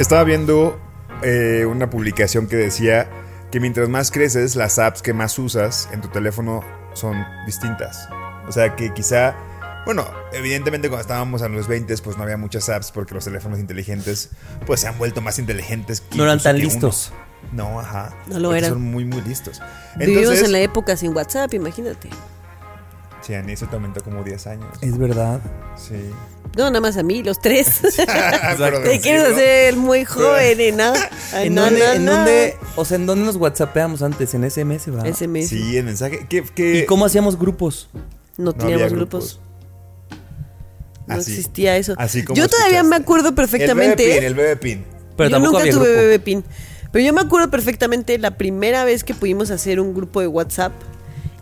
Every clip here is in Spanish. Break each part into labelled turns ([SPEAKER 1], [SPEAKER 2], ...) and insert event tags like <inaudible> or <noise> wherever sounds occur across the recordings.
[SPEAKER 1] Estaba viendo eh, una publicación que decía que mientras más creces, las apps que más usas en tu teléfono son distintas. O sea que quizá, bueno, evidentemente cuando estábamos a los 20 pues no había muchas apps porque los teléfonos inteligentes pues se han vuelto más inteligentes. que
[SPEAKER 2] No eran tan
[SPEAKER 1] que uno.
[SPEAKER 2] listos.
[SPEAKER 1] No, ajá.
[SPEAKER 3] No lo eran.
[SPEAKER 1] Son muy, muy listos.
[SPEAKER 3] Vivimos
[SPEAKER 1] Entonces,
[SPEAKER 3] en la época sin WhatsApp, imagínate.
[SPEAKER 1] Sí, a mí eso te aumentó como 10 años.
[SPEAKER 2] Es verdad.
[SPEAKER 1] Sí.
[SPEAKER 3] No, nada más a mí, los tres. <laughs>
[SPEAKER 1] Pero
[SPEAKER 3] Te quieres hacer el muy joven, ¿eh? Nada. <laughs> Ay,
[SPEAKER 2] ¿En
[SPEAKER 3] no,
[SPEAKER 2] dónde,
[SPEAKER 3] no,
[SPEAKER 2] en
[SPEAKER 3] no.
[SPEAKER 2] dónde- o sea, ¿en dónde nos whatsappeamos antes? En SMS, ¿verdad?
[SPEAKER 3] SMS.
[SPEAKER 1] Sí, el mensaje. ¿Qué, qué-
[SPEAKER 2] ¿Y cómo hacíamos grupos?
[SPEAKER 3] No teníamos
[SPEAKER 1] grupos.
[SPEAKER 3] grupos. No
[SPEAKER 1] Así.
[SPEAKER 3] existía eso.
[SPEAKER 1] Así como
[SPEAKER 3] Yo todavía
[SPEAKER 1] escuchaste.
[SPEAKER 3] me acuerdo perfectamente.
[SPEAKER 1] El bebé pin, el bebé pin.
[SPEAKER 2] Pero
[SPEAKER 3] yo
[SPEAKER 2] tampoco
[SPEAKER 3] nunca
[SPEAKER 2] había
[SPEAKER 3] tuve
[SPEAKER 2] grupo.
[SPEAKER 3] bebé pin. Pero yo me acuerdo perfectamente la primera vez que pudimos hacer un grupo de WhatsApp.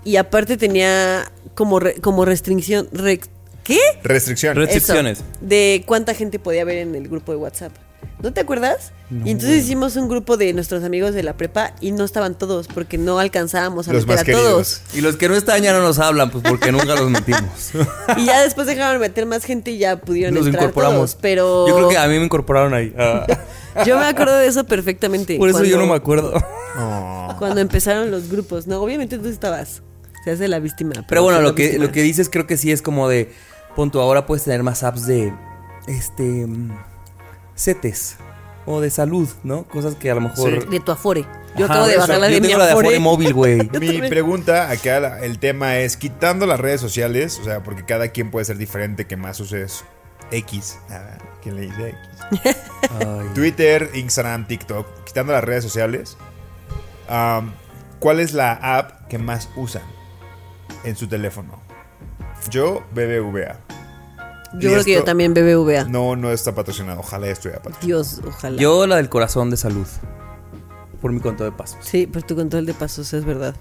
[SPEAKER 3] Y aparte tenía como, re- como restricción. re- ¿Qué?
[SPEAKER 2] Restricciones.
[SPEAKER 3] Eso, de cuánta gente podía haber en el grupo de WhatsApp. ¿No te acuerdas? y entonces hicimos un grupo de nuestros amigos de la prepa y no estaban todos porque no alcanzábamos a
[SPEAKER 1] Los
[SPEAKER 3] meter
[SPEAKER 1] más
[SPEAKER 3] a
[SPEAKER 1] queridos.
[SPEAKER 3] todos.
[SPEAKER 2] Y los que no están ya no nos hablan, pues porque nunca los metimos. <laughs>
[SPEAKER 3] Y ya después dejaron meter más gente y ya pudieron
[SPEAKER 2] Nos
[SPEAKER 3] entrar
[SPEAKER 2] incorporamos.
[SPEAKER 3] todos. Pero
[SPEAKER 2] Yo creo que a mí me incorporaron ahí. Ah. <laughs>
[SPEAKER 3] yo me acuerdo de eso perfectamente.
[SPEAKER 2] Por eso yo no me acuerdo.
[SPEAKER 1] Oh.
[SPEAKER 3] Cuando empezaron los grupos. No, obviamente tú estabas. Se hace la víctima.
[SPEAKER 2] Pero bueno,
[SPEAKER 3] se
[SPEAKER 2] lo que,
[SPEAKER 3] víctima.
[SPEAKER 2] lo que dices creo que sí es como de. Punto, ahora puedes tener más apps de. Este. CETES. O de salud, ¿no? Cosas que a lo mejor.
[SPEAKER 3] De tu Afore. Yo
[SPEAKER 2] Ajá,
[SPEAKER 3] acabo de bajar la de mi
[SPEAKER 2] tengo la de
[SPEAKER 3] Afore.
[SPEAKER 2] Afore móvil, güey. <laughs>
[SPEAKER 1] Mi pregunta acá, el tema es, quitando las redes sociales, o sea, porque cada quien puede ser diferente, que más uses X. Ah, ¿Quién le dice X?
[SPEAKER 2] Ay.
[SPEAKER 1] Twitter, Instagram, TikTok, quitando las redes sociales, ¿cuál es la app que más usan en su teléfono? Yo, BBVA.
[SPEAKER 3] Yo
[SPEAKER 1] Y
[SPEAKER 3] creo que yo también BBVA.
[SPEAKER 1] No, no está patrocinado. Ojalá estuviera patrocinado.
[SPEAKER 3] Dios, ojalá.
[SPEAKER 2] Yo la del corazón de salud. Por mi conto de pasos.
[SPEAKER 3] Sí, por tu control de pasos, es verdad.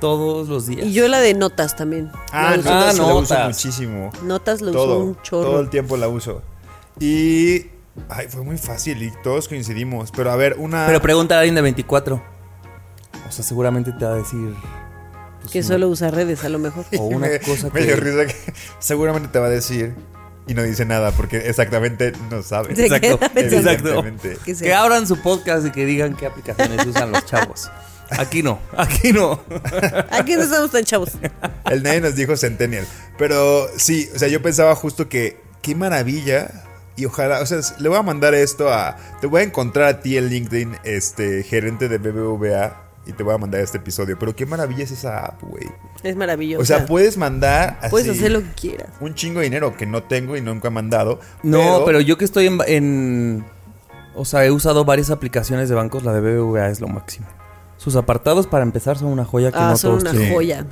[SPEAKER 2] Todos los días.
[SPEAKER 3] Y yo la de notas también.
[SPEAKER 1] Ah,
[SPEAKER 3] uso.
[SPEAKER 1] notas
[SPEAKER 2] Ah,
[SPEAKER 1] la uso
[SPEAKER 2] notas.
[SPEAKER 1] muchísimo.
[SPEAKER 3] Notas lo
[SPEAKER 1] todo,
[SPEAKER 3] uso un chorro.
[SPEAKER 1] todo el tiempo la uso. Y ay, fue muy fácil y todos coincidimos. Pero a ver, una.
[SPEAKER 2] Pero pregunta a alguien de 24. O sea, seguramente te va a decir. Pues,
[SPEAKER 3] que
[SPEAKER 2] una-
[SPEAKER 3] solo usa redes, a lo mejor. <laughs>
[SPEAKER 2] O una
[SPEAKER 1] me,
[SPEAKER 2] cosa
[SPEAKER 1] me
[SPEAKER 2] que.
[SPEAKER 1] dio risa que seguramente te va a decir y no dice nada porque exactamente no sabe.
[SPEAKER 3] Se
[SPEAKER 2] Exacto, exacto.
[SPEAKER 3] Que
[SPEAKER 2] abran su podcast y que digan qué aplicaciones usan los chavos. Aquí no, aquí no. <laughs>
[SPEAKER 3] Aquí no estamos tan chavos.
[SPEAKER 1] El nadie nos dijo Centennial. Pero sí, o sea, yo pensaba justo que qué maravilla. Y ojalá, o sea, le voy a mandar esto a. Te voy a encontrar a ti en LinkedIn, este gerente de BBVA, y te voy a mandar este episodio. Pero qué maravilla es esa app, güey.
[SPEAKER 3] Es maravilloso.
[SPEAKER 1] O sea, puedes mandar. Así
[SPEAKER 3] puedes hacer lo que quieras.
[SPEAKER 1] Un chingo de dinero que no tengo y nunca he mandado.
[SPEAKER 2] No, pero, yo que estoy en, en- O sea, he usado varias aplicaciones de bancos, la de BBVA es lo máximo. Sus apartados para empezar son una joya que
[SPEAKER 3] Ah,
[SPEAKER 2] no
[SPEAKER 3] son
[SPEAKER 2] todos
[SPEAKER 3] una
[SPEAKER 2] tienen.
[SPEAKER 3] joya.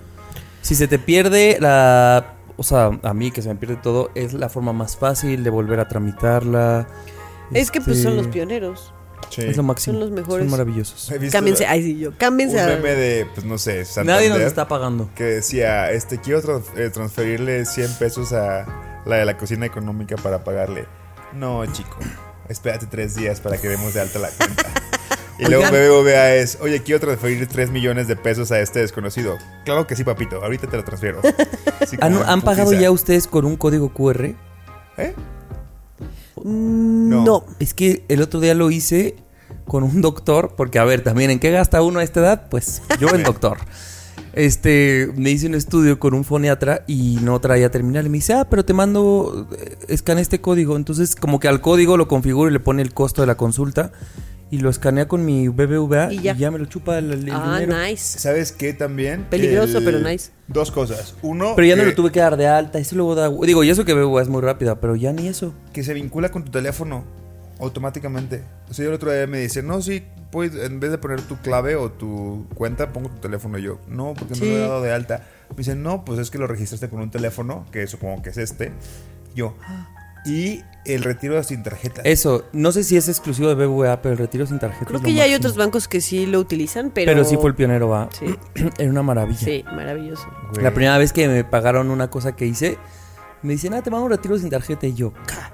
[SPEAKER 2] Si se te pierde la... O sea, a mí que se me pierde todo, es la forma más fácil de volver a tramitarla.
[SPEAKER 3] Es que pues
[SPEAKER 2] Este,
[SPEAKER 3] son los pioneros.
[SPEAKER 1] Sí.
[SPEAKER 2] Es lo máximo.
[SPEAKER 3] Son los mejores.
[SPEAKER 2] Son maravillosos.
[SPEAKER 3] Cámbiense. Ay, sí, yo.
[SPEAKER 1] Un
[SPEAKER 3] Cámbiense a.
[SPEAKER 1] meme de, pues no sé, Santander.
[SPEAKER 2] Nadie nos está pagando.
[SPEAKER 1] que decía, este, quiero eh, transferirle 100 pesos a la de la cocina económica para pagarle. No, chico, espérate tres días para que demos de alta la cuenta. <laughs> Y luego BBVA es, oye, quiero transferir 3 millones de pesos a este desconocido. Claro que sí, papito, ahorita te lo transfiero. <laughs>
[SPEAKER 2] ¿Han, han pagado ya ustedes con un código QR?
[SPEAKER 1] ¿Eh?
[SPEAKER 3] No.
[SPEAKER 1] No.
[SPEAKER 2] Es que el otro día lo hice con un doctor, porque a ver, también, ¿en qué gasta uno a esta edad? Pues yo en <laughs> doctor. este, me hice un estudio con un foniatra y no traía terminal. Y me dice, ah, pero te mando, eh, escanea este código. Entonces, como que al código lo configuro y le pone el costo de la consulta. Y lo escanea con mi BBVA
[SPEAKER 3] Y
[SPEAKER 2] y
[SPEAKER 3] ya.
[SPEAKER 2] me lo chupa el, el
[SPEAKER 3] Ah,
[SPEAKER 2] dinero.
[SPEAKER 3] nice.
[SPEAKER 1] ¿Sabes qué también?
[SPEAKER 3] Peligroso,
[SPEAKER 1] El-
[SPEAKER 3] pero nice.
[SPEAKER 1] Dos cosas. Uno,
[SPEAKER 2] Pero ya no lo tuve que dar de alta. Eso luego da. Digo, y eso que BBVA es muy rápida, pero ya ni eso.
[SPEAKER 1] que se vincula con tu teléfono automáticamente. O sea, yo el otro día me dice, no, sí, puedes, en vez de poner tu clave o tu cuenta, pongo tu teléfono. Y yo, no, porque no
[SPEAKER 3] Sí.
[SPEAKER 1] lo he dado de alta. Me dice, no, pues es que lo registraste con un teléfono, que supongo que es este. Yo, y el retiro sin tarjeta.
[SPEAKER 2] Eso, no sé si es exclusivo de BBVA, pero el retiro sin tarjeta.
[SPEAKER 3] Creo
[SPEAKER 2] es
[SPEAKER 3] que
[SPEAKER 2] lo
[SPEAKER 3] ya hay otros bancos que sí lo utilizan, pero.
[SPEAKER 2] Pero sí fue el pionero, va.
[SPEAKER 3] Sí, <clears throat>
[SPEAKER 2] Era una maravilla.
[SPEAKER 3] sí, maravilloso.
[SPEAKER 1] Güey.
[SPEAKER 2] La primera vez que me pagaron una cosa que hice, me dicen, ah, te mando un retiro sin tarjeta. Y yo, "Ca".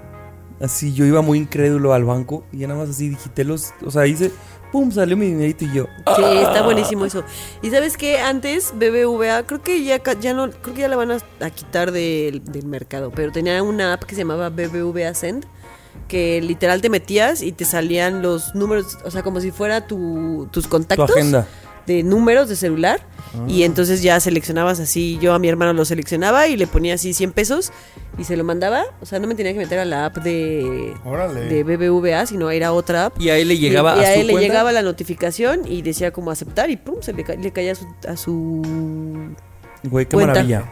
[SPEAKER 2] Así, yo iba muy incrédulo al banco y ya nada más así digité los. O sea, hice, pum, salió mi dinerito y yo.
[SPEAKER 3] Sí, está buenísimo eso. Y sabes que antes BBVA, creo que ya, ya no, creo que ya la van a, a quitar del, del mercado, pero tenía una app que se llamaba BBVA Send, que literal te metías y te salían los números, o sea, como si fuera tu, tus
[SPEAKER 2] Tu
[SPEAKER 3] contactos
[SPEAKER 2] agenda.
[SPEAKER 3] De números de celular. Y
[SPEAKER 1] Ah.
[SPEAKER 3] entonces ya seleccionabas así, yo a mi hermano lo seleccionaba y le ponía así 100 pesos y se lo mandaba. O sea, no me tenía que meter a la app de,
[SPEAKER 1] Órale.
[SPEAKER 3] de BBVA, sino a ir a otra app.
[SPEAKER 2] Y ahí le llegaba
[SPEAKER 3] y, y
[SPEAKER 2] a, su
[SPEAKER 3] él le llegaba la notificación y decía como aceptar y pum, se le, ca- le caía a su, a su...
[SPEAKER 2] Güey, qué
[SPEAKER 3] cuenta.
[SPEAKER 2] maravilla.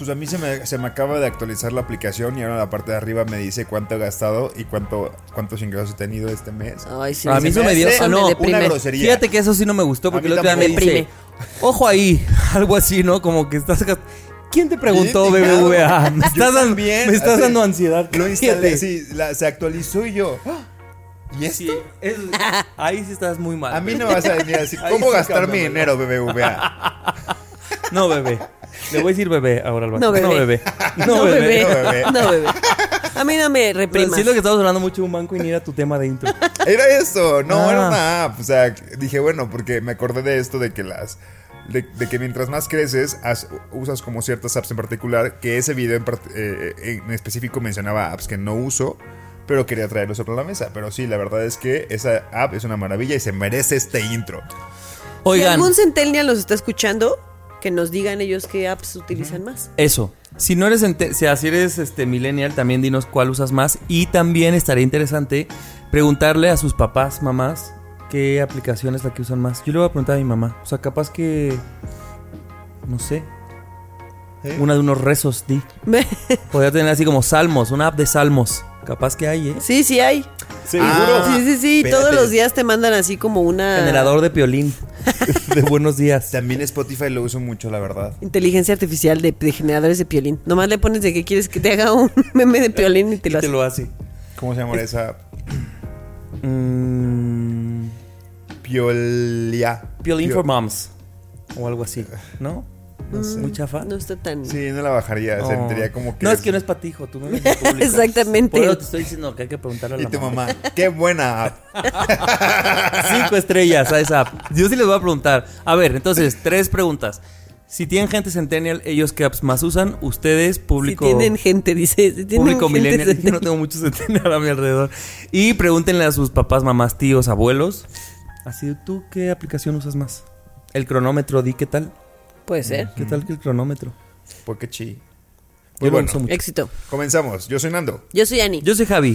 [SPEAKER 1] Pues a mí se me, se me acaba de actualizar la aplicación y ahora en la parte de arriba me dice cuánto he gastado y cuánto, cuántos ingresos he tenido este mes.
[SPEAKER 3] Ay, sí,
[SPEAKER 2] A mí eso
[SPEAKER 3] me
[SPEAKER 2] me dio- ah, no,
[SPEAKER 3] me
[SPEAKER 2] una
[SPEAKER 1] grosería.
[SPEAKER 2] Fíjate que eso sí no me gustó porque el otro día me dice,
[SPEAKER 3] Deprime.
[SPEAKER 2] ojo ahí, <laughs> algo así, ¿no? Como que estás... ¿Quién te preguntó. BBVA? <laughs> Me estás, dando,
[SPEAKER 1] también,
[SPEAKER 2] me estás
[SPEAKER 1] así,
[SPEAKER 2] dando ansiedad.
[SPEAKER 1] Lo instalé,
[SPEAKER 2] Fíjate.
[SPEAKER 1] sí, la- se actualizó y yo. "Ah, ¿Y esto?
[SPEAKER 2] Sí, es- ahí sí estás muy mal.
[SPEAKER 1] A mí no vas a venir a decir, <laughs>
[SPEAKER 2] Ahí
[SPEAKER 1] ¿cómo
[SPEAKER 2] sí
[SPEAKER 1] gastar mi dinero, BBVA?
[SPEAKER 2] No, bebé. Le voy a decir bebé ahora al banco.
[SPEAKER 3] No, <laughs> bebé.
[SPEAKER 2] No, bebé.
[SPEAKER 3] No, bebé.
[SPEAKER 1] No, bebé.
[SPEAKER 3] No, bebé. A mí no me reprimas.
[SPEAKER 2] siento que estamos hablando mucho de un banco y ni era tu tema de intro. <laughs>
[SPEAKER 1] Era eso, no,
[SPEAKER 2] Ah.
[SPEAKER 1] era una app. O sea, dije, bueno, porque me acordé de esto de que las. De, de que mientras más creces, has- usas como ciertas apps en particular, que ese video en, part- eh, en específico mencionaba apps que no uso, pero quería traerlos sobre la mesa. Pero sí, la verdad es que esa app es una maravilla y se merece este intro.
[SPEAKER 3] Si
[SPEAKER 2] Oigan,
[SPEAKER 3] algún centennial los está escuchando, que nos digan ellos qué apps utilizan más.
[SPEAKER 2] eso. Si no eres, ente- si así eres este millennial, también dinos cuál usas más. Y también estaría interesante preguntarle a sus papás, mamás, qué aplicación es la que usan más. Yo le voy a preguntar a mi mamá. O sea, capaz que. No sé.
[SPEAKER 1] ¿Eh?
[SPEAKER 2] Una de unos rezos, di. <laughs> Podría tener así como salmos, una app de salmos. Capaz que hay, ¿eh?
[SPEAKER 3] sí, sí hay.
[SPEAKER 1] ¿Seguro?
[SPEAKER 3] Sí, sí, sí.
[SPEAKER 1] Espérate.
[SPEAKER 3] Todos los días te mandan así como una...
[SPEAKER 2] Generador de piolín. <laughs> de buenos días.
[SPEAKER 1] También Spotify lo uso mucho, la verdad.
[SPEAKER 3] Inteligencia artificial de, de generadores de piolín. Nomás le pones de que quieres que te haga un <laughs> meme de piolín y te lo
[SPEAKER 2] Te
[SPEAKER 3] hace.
[SPEAKER 2] lo hace.
[SPEAKER 1] ¿Cómo se llama esa?
[SPEAKER 2] Mm,
[SPEAKER 1] Piolia.
[SPEAKER 2] piolín
[SPEAKER 1] Pio-
[SPEAKER 2] for moms. O algo así. ¿No?
[SPEAKER 1] No sé.
[SPEAKER 2] Muy chafa.
[SPEAKER 3] No está tan...
[SPEAKER 1] Sí, no la bajaría.
[SPEAKER 2] No.
[SPEAKER 1] Sentiría como que.
[SPEAKER 2] No, es que no es para ti, hijo. Tú no eres. <laughs>
[SPEAKER 3] Exactamente.
[SPEAKER 2] Por eso te estoy diciendo que hay que preguntarle a
[SPEAKER 1] Y
[SPEAKER 2] la
[SPEAKER 1] tu
[SPEAKER 2] mamá.
[SPEAKER 1] mamá. Qué buena app. <laughs>
[SPEAKER 2] Cinco estrellas a esa app. Yo sí les voy a preguntar. A ver, entonces, tres preguntas. Si tienen gente centennial, ¿ellos qué apps más usan? Ustedes, público...
[SPEAKER 3] Si tienen gente, dice. Si tienen
[SPEAKER 2] público
[SPEAKER 3] gente
[SPEAKER 2] millennial. Yo no tengo muchos centennial a mi alrededor. Y pregúntenle a sus papás, mamás, tíos, abuelos. Así, ¿tú qué aplicación usas más? El cronómetro, di qué tal.
[SPEAKER 3] Puede ser.
[SPEAKER 2] ¿Qué tal que el cronómetro?
[SPEAKER 1] Porque chi.
[SPEAKER 2] Yo
[SPEAKER 1] Pues
[SPEAKER 2] lo
[SPEAKER 1] bueno,
[SPEAKER 2] uso mucho.
[SPEAKER 3] Éxito.
[SPEAKER 1] comenzamos. Yo soy Nando.
[SPEAKER 3] Yo soy Ani.
[SPEAKER 2] Yo soy Javi.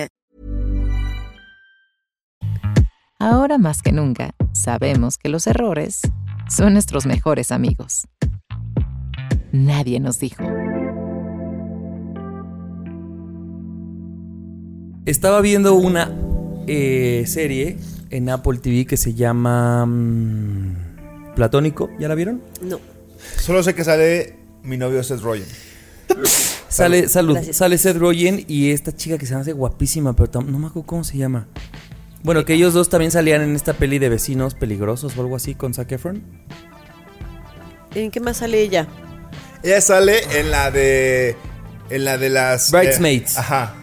[SPEAKER 4] Ahora más que nunca, sabemos que los errores son nuestros mejores amigos. Nadie nos dijo.
[SPEAKER 2] Estaba viendo una eh, serie en Apple TV que se llama mm, Platónico. ¿Ya la vieron?
[SPEAKER 3] No.
[SPEAKER 1] Solo sé que sale mi novio Seth Rogen.
[SPEAKER 2] Sale, salud,
[SPEAKER 3] Gracias.
[SPEAKER 2] sale Seth Rogen y esta chica que se hace guapísima, pero no me acuerdo cómo se llama. Bueno, que ellos dos también salían en esta peli de vecinos peligrosos o algo así con Zac Efron.
[SPEAKER 3] ¿En qué más sale ella?
[SPEAKER 1] Ella sale en la de. En la de las.
[SPEAKER 2] Bridesmaids.
[SPEAKER 1] eh, ajá.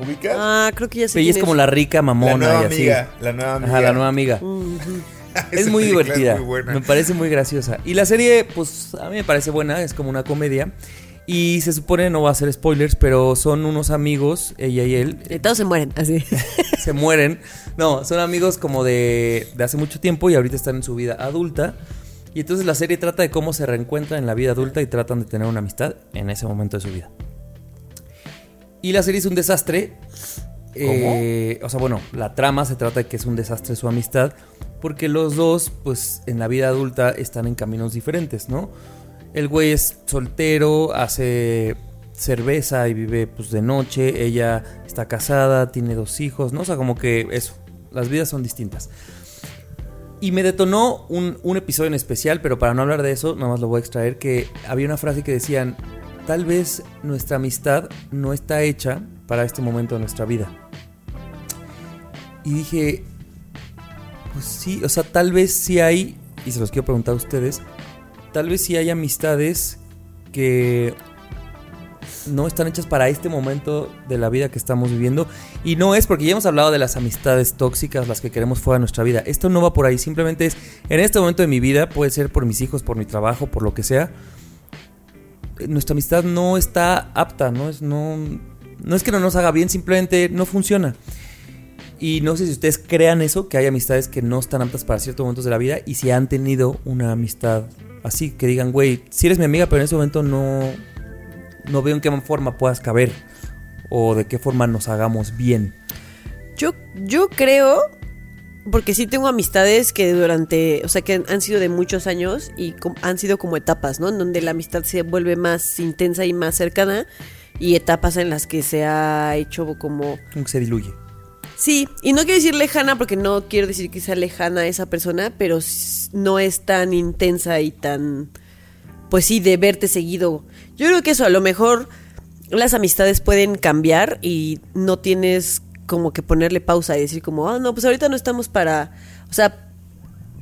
[SPEAKER 1] ¿Ubicas?
[SPEAKER 3] Ah, creo que ya sé
[SPEAKER 2] Ella es como la rica
[SPEAKER 1] la
[SPEAKER 2] mamona
[SPEAKER 1] nueva
[SPEAKER 2] y así.
[SPEAKER 1] amiga. La nueva amiga.
[SPEAKER 2] Ajá, la nueva amiga. <laughs> Es muy divertida.
[SPEAKER 1] Es muy buena.
[SPEAKER 2] Me parece muy graciosa. Y la serie, pues a mí me parece buena, es como una comedia. Y se supone, no va a ser spoilers, pero son unos amigos, ella y él,
[SPEAKER 3] Eh, Todos se mueren, así. <laughs>
[SPEAKER 2] se mueren. No, son amigos como de, de hace mucho tiempo y ahorita están en su vida adulta. Y entonces la serie trata de cómo se reencuentran en la vida adulta y tratan de tener una amistad en ese momento de su vida. Y la serie es un desastre. Eh, o sea, bueno, la trama se trata de que es un desastre su amistad. Porque los dos, pues en la vida adulta están en caminos diferentes, ¿no? El güey es soltero, hace cerveza y vive pues de noche. Ella está casada, tiene dos hijos, ¿no? O sea, como que eso. Las vidas son distintas. Y me detonó un, un episodio en especial, pero para no hablar de eso, nada más lo voy a extraer, que había una frase que decían, tal vez nuestra amistad no está hecha para este momento de nuestra vida. Y dije, pues sí, o sea, tal vez sí hay, y se los quiero preguntar a ustedes, tal vez sí hay amistades que no están hechas para este momento de la vida que estamos viviendo. Y no es porque ya hemos hablado de las amistades tóxicas, las que queremos fuera de nuestra vida. Esto no va por ahí, simplemente es en este momento de mi vida, puede ser por mis hijos, por mi trabajo, por lo que sea. Nuestra amistad no está apta, no es, no, no es que no nos haga bien, simplemente no funciona. Y no sé si ustedes crean eso, que hay amistades que no están aptas para ciertos momentos de la vida y si han tenido una amistad así, que digan, güey, si eres mi amiga, pero en ese momento no, no veo en qué forma puedas caber o de qué forma nos hagamos bien.
[SPEAKER 3] Yo, yo creo, porque sí tengo amistades que durante, o sea, que han sido de muchos años y han sido como etapas, ¿no? En donde la amistad se vuelve más intensa y más cercana y etapas en las que se ha hecho como...
[SPEAKER 2] Como que se diluye.
[SPEAKER 3] Sí, y no quiero decir lejana porque no quiero decir que sea lejana esa persona, pero no es tan intensa y tan, pues sí, de verte seguido. Yo creo que eso, a lo mejor las amistades pueden cambiar y no tienes como que ponerle pausa y decir como, ah, no, pues ahorita no estamos para, o sea,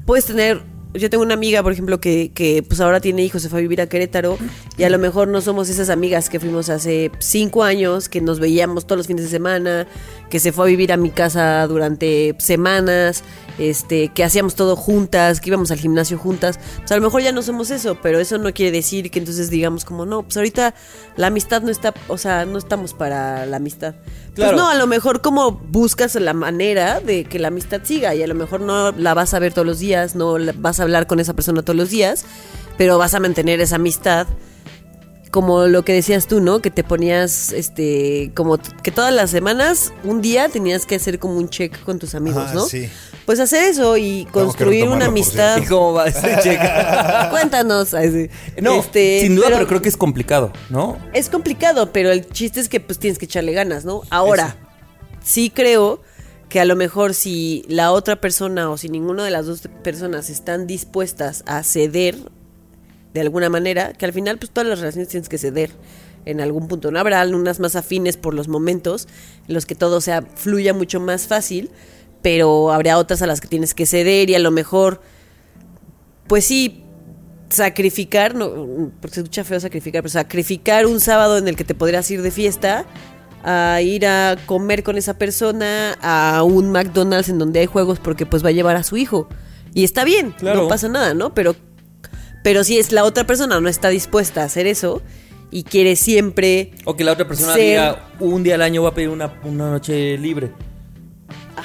[SPEAKER 3] puedes tener, yo tengo una amiga, por ejemplo, que, que pues ahora tiene hijos, se fue a vivir a Querétaro y a lo mejor no somos esas amigas que fuimos hace cinco años, que nos veíamos todos los fines de semana, que se fue a vivir a mi casa durante semanas, este, que hacíamos todo juntas, que íbamos al gimnasio juntas. Pues a lo mejor ya no somos eso, pero eso no quiere decir que entonces digamos como, no, pues ahorita la amistad no está, o sea, no estamos para la amistad.
[SPEAKER 2] Claro.
[SPEAKER 3] Pues no, a lo mejor como buscas la manera de que la amistad siga y a lo mejor no la vas a ver todos los días, no la- vas a hablar con esa persona todos los días, pero vas a mantener esa amistad como lo que decías tú, ¿no? Que te ponías, este, como que todas las semanas, un día tenías que hacer como un check con tus amigos,
[SPEAKER 1] Ajá,
[SPEAKER 3] ¿no?
[SPEAKER 1] sí.
[SPEAKER 3] Pues hacer eso y construir una amistad.
[SPEAKER 2] ¿Y cómo va ese cheque?
[SPEAKER 3] Cuéntanos.
[SPEAKER 2] No,
[SPEAKER 3] Este,
[SPEAKER 2] sin duda, pero, creo que es complicado, ¿no?
[SPEAKER 3] es complicado, pero el chiste es que pues tienes que echarle ganas, ¿no? Ahora, sí creo que a lo mejor si la otra persona o si ninguna de las dos personas están dispuestas a ceder de alguna manera, que al final pues todas las relaciones tienes que ceder en algún punto. No habrá unas más afines por los momentos en los que todo sea fluya mucho más fácil, pero habrá otras a las que tienes que ceder y a lo mejor pues sí sacrificar, no, porque se escucha feo sacrificar, pero sacrificar un sábado en el que te podrías ir de fiesta a ir a comer con esa persona a un McDonald's en donde hay juegos porque pues va a llevar a su hijo. Y está bien,
[SPEAKER 2] Claro.
[SPEAKER 3] no pasa nada, ¿no? Pero pero si es la otra persona no está dispuesta a hacer eso y quiere siempre
[SPEAKER 2] O que la otra persona
[SPEAKER 3] Ser-
[SPEAKER 2] diga, un día al año voy a pedir una, una noche libre.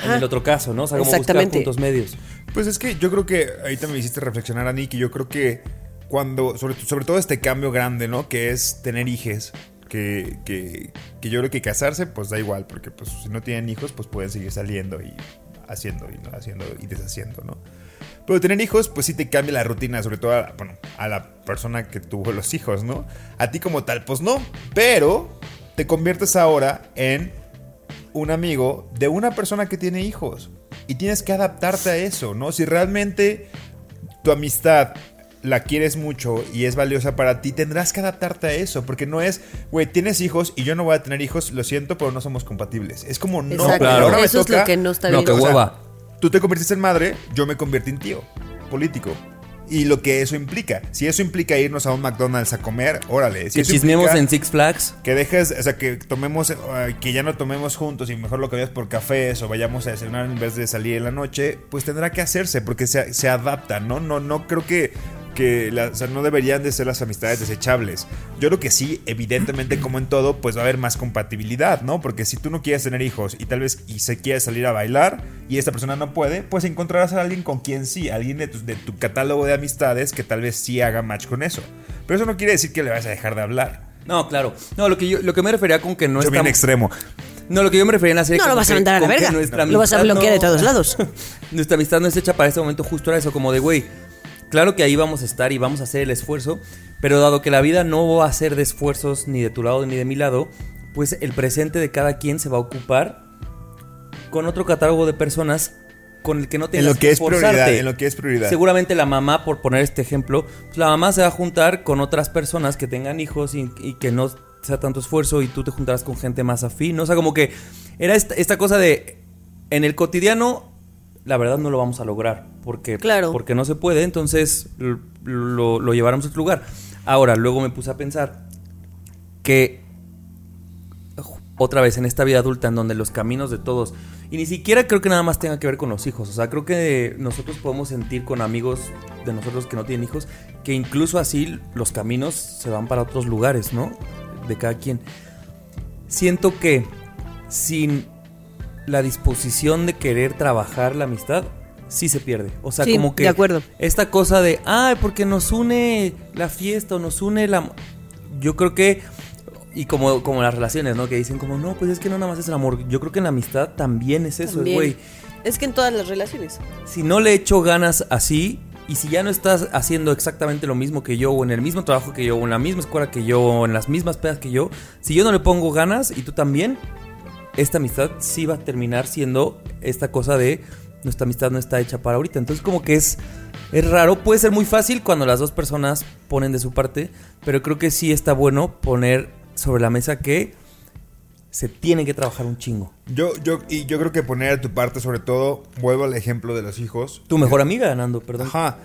[SPEAKER 2] En el otro caso, ¿no? O sea, como buscar
[SPEAKER 3] Exactamente.
[SPEAKER 2] puntos medios.
[SPEAKER 1] Pues es que yo creo que ahorita me hiciste reflexionar, Ani, que yo creo que cuando, sobre, sobre todo este cambio grande, ¿no? Que es tener hijes. Que, que, que yo creo que casarse, pues da igual, porque pues si no tienen hijos, pues pueden seguir saliendo y haciendo y no haciendo y deshaciendo, ¿no? Pero tener hijos, pues sí te cambia la rutina, sobre todo a, bueno, a la persona que tuvo los hijos, ¿no? A ti como tal, pues no. Pero te conviertes ahora en un amigo de una persona que tiene hijos. Y tienes que adaptarte a eso, ¿no? Si realmente tu amistad la quieres mucho y es valiosa para ti, tendrás que adaptarte a eso, porque no es, güey, tienes hijos y yo no voy a tener hijos, lo siento, pero no somos compatibles. Es como, no,
[SPEAKER 3] Exacto.
[SPEAKER 1] güey, ahora me
[SPEAKER 3] Eso es
[SPEAKER 1] toca-
[SPEAKER 3] lo que no está
[SPEAKER 2] No,
[SPEAKER 3] bien.
[SPEAKER 2] que
[SPEAKER 1] o sea,
[SPEAKER 2] hueva.
[SPEAKER 1] Tú te convertiste en madre, yo me convertí en tío político. Y lo que eso implica. Si eso implica irnos a un McDonald's a comer, órale. Si
[SPEAKER 2] Que chismemos en Six Flags.
[SPEAKER 1] Que dejes, o sea, que tomemos, eh, que ya no tomemos juntos y mejor lo cambiamos por cafés o vayamos a desayunar en vez de salir en la noche, pues tendrá que hacerse porque se, se adapta, ¿no? No, no creo que, que la- o sea, no deberían de ser las amistades desechables. Yo creo que sí, evidentemente, como en todo, pues va a haber más compatibilidad, ¿no? Porque si tú no quieres tener hijos y tal vez y se quiere salir a bailar y esta persona no puede, pues encontrarás a alguien con quien sí, alguien de tu, de tu catálogo de amistades que tal vez sí haga match con eso. Pero eso no quiere decir que le vas a dejar de hablar.
[SPEAKER 2] No, claro. No, lo que yo, lo que me refería con que no
[SPEAKER 1] Yo bien extremo.
[SPEAKER 2] No, lo que yo me refería en la serie.
[SPEAKER 3] No lo vas a mandar a la verga.
[SPEAKER 2] nuestra
[SPEAKER 3] Lo vas a
[SPEAKER 2] amistad
[SPEAKER 3] bloquear de
[SPEAKER 2] no-
[SPEAKER 3] todos lados. <laughs>
[SPEAKER 2] nuestra amistad no es hecha para ese momento, justo era eso, como de, güey, claro que ahí vamos a estar y vamos a hacer el esfuerzo, pero dado que la vida no va a ser de esfuerzos ni de tu lado ni de mi lado, pues el presente de cada quien se va a ocupar con otro catálogo de personas con el que no
[SPEAKER 1] En
[SPEAKER 2] tengas
[SPEAKER 1] lo que es prioridad, en lo que es prioridad.
[SPEAKER 2] Seguramente la mamá, por poner este ejemplo, pues la mamá se va a juntar con otras personas que tengan hijos y, y que no sea tanto esfuerzo y tú te juntarás con gente más afín. O sea, como que era esta, esta cosa de, en el cotidiano, la verdad no lo vamos a lograr, porque,
[SPEAKER 3] Claro.
[SPEAKER 2] porque no se puede, entonces lo, lo, llevaremos a otro lugar. Ahora, luego me puse a pensar que otra vez en esta vida adulta en donde los caminos de todos y ni siquiera creo que nada más tenga que ver con los hijos, o sea, creo que nosotros podemos sentir con amigos de nosotros que no tienen hijos que incluso así los caminos se van para otros lugares, ¿no? De cada quien. Siento que sin la disposición de querer trabajar la amistad sí se pierde. O sea,
[SPEAKER 3] Sí,
[SPEAKER 2] como que
[SPEAKER 3] de acuerdo.
[SPEAKER 2] esta cosa de, ah, porque nos une la fiesta o nos une la... Yo creo que, y como, como las relaciones, ¿no? Que dicen como, no, pues es que no nada más es el amor. Yo creo que en la amistad también es eso, güey.
[SPEAKER 3] Es que en todas las relaciones.
[SPEAKER 2] Si no le echo ganas así, y si ya no estás haciendo exactamente lo mismo que yo, o en el mismo trabajo que yo, o en la misma escuela que yo, o en las mismas pedas que yo, si yo no le pongo ganas y tú también, esta amistad sí va a terminar siendo esta cosa de nuestra amistad no está hecha para ahorita. Entonces como que es, es raro, puede ser muy fácil cuando las dos personas ponen de su parte, pero creo que sí está bueno poner sobre la mesa que se tiene que trabajar un chingo.
[SPEAKER 1] Yo, yo, y yo creo que poner a tu parte, sobre todo, vuelvo al ejemplo de los hijos.
[SPEAKER 2] Tu mejor amiga, Nando, perdón.
[SPEAKER 1] Ajá.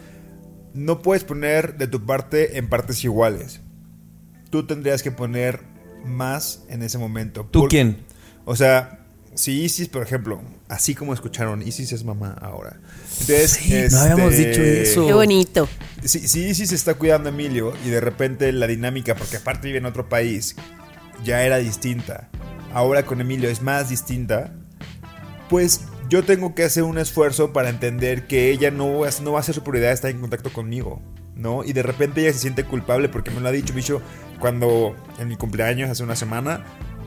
[SPEAKER 1] No puedes poner de tu parte en partes iguales. Tú tendrías que poner más en ese momento.
[SPEAKER 2] ¿Tú
[SPEAKER 1] Por-
[SPEAKER 2] quién?
[SPEAKER 1] O sea, si Isis, por ejemplo, así como escucharon, Isis es mamá ahora. Entonces,
[SPEAKER 2] Sí, no habíamos
[SPEAKER 1] este,
[SPEAKER 2] dicho eso.
[SPEAKER 3] Qué bonito.
[SPEAKER 1] Si, si Isis está cuidando a Emilio y de repente la dinámica, porque aparte vive en otro país, ya era distinta, ahora con Emilio es más distinta, pues yo tengo que hacer un esfuerzo para entender que ella no, va a- no va a ser su prioridad estar en contacto conmigo, ¿no? Y de repente ella se siente culpable porque me lo ha dicho, bicho, cuando en mi cumpleaños hace una semana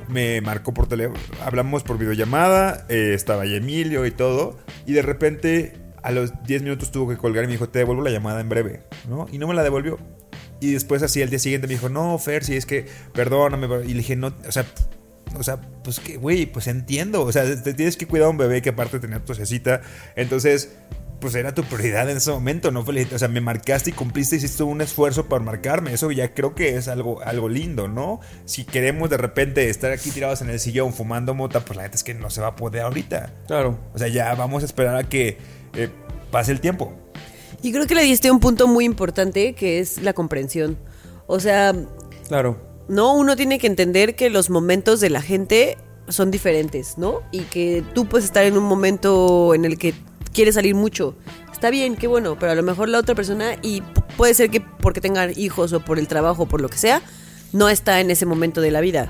[SPEAKER 1] me marcó por teléfono, hablamos por videollamada, eh, estaba ahí Emilio y todo, y de repente a los 10 minutos tuvo que colgar y me dijo, te devuelvo la llamada en breve, ¿no? Y no me la devolvió. Y después así el día siguiente me dijo, no, Fer, si es que, perdóname. Y le dije, no, o sea, o sea, pues que, güey, pues entiendo. O sea, te tienes que cuidar a un bebé que aparte tenía tosecita. Entonces, pues era tu prioridad en ese momento, ¿no? O sea, me marcaste y cumpliste, hiciste un esfuerzo para marcarme. Eso ya creo que es algo, algo lindo, ¿no? Si queremos de repente estar aquí tirados en el sillón fumando mota, pues la neta es que no se va a poder ahorita.
[SPEAKER 2] Claro.
[SPEAKER 1] O sea, ya vamos a esperar a que eh, pase el tiempo.
[SPEAKER 3] Y creo que le diste un punto muy importante que es la comprensión. O sea,
[SPEAKER 2] Claro.
[SPEAKER 3] no, uno tiene que entender que los momentos de la gente son diferentes, ¿no? Y que tú puedes estar en un momento en el que quieres salir mucho. Está bien, qué bueno, pero a lo mejor la otra persona, y puede ser que porque tengan hijos o por el trabajo o por lo que sea, no está en ese momento de la vida.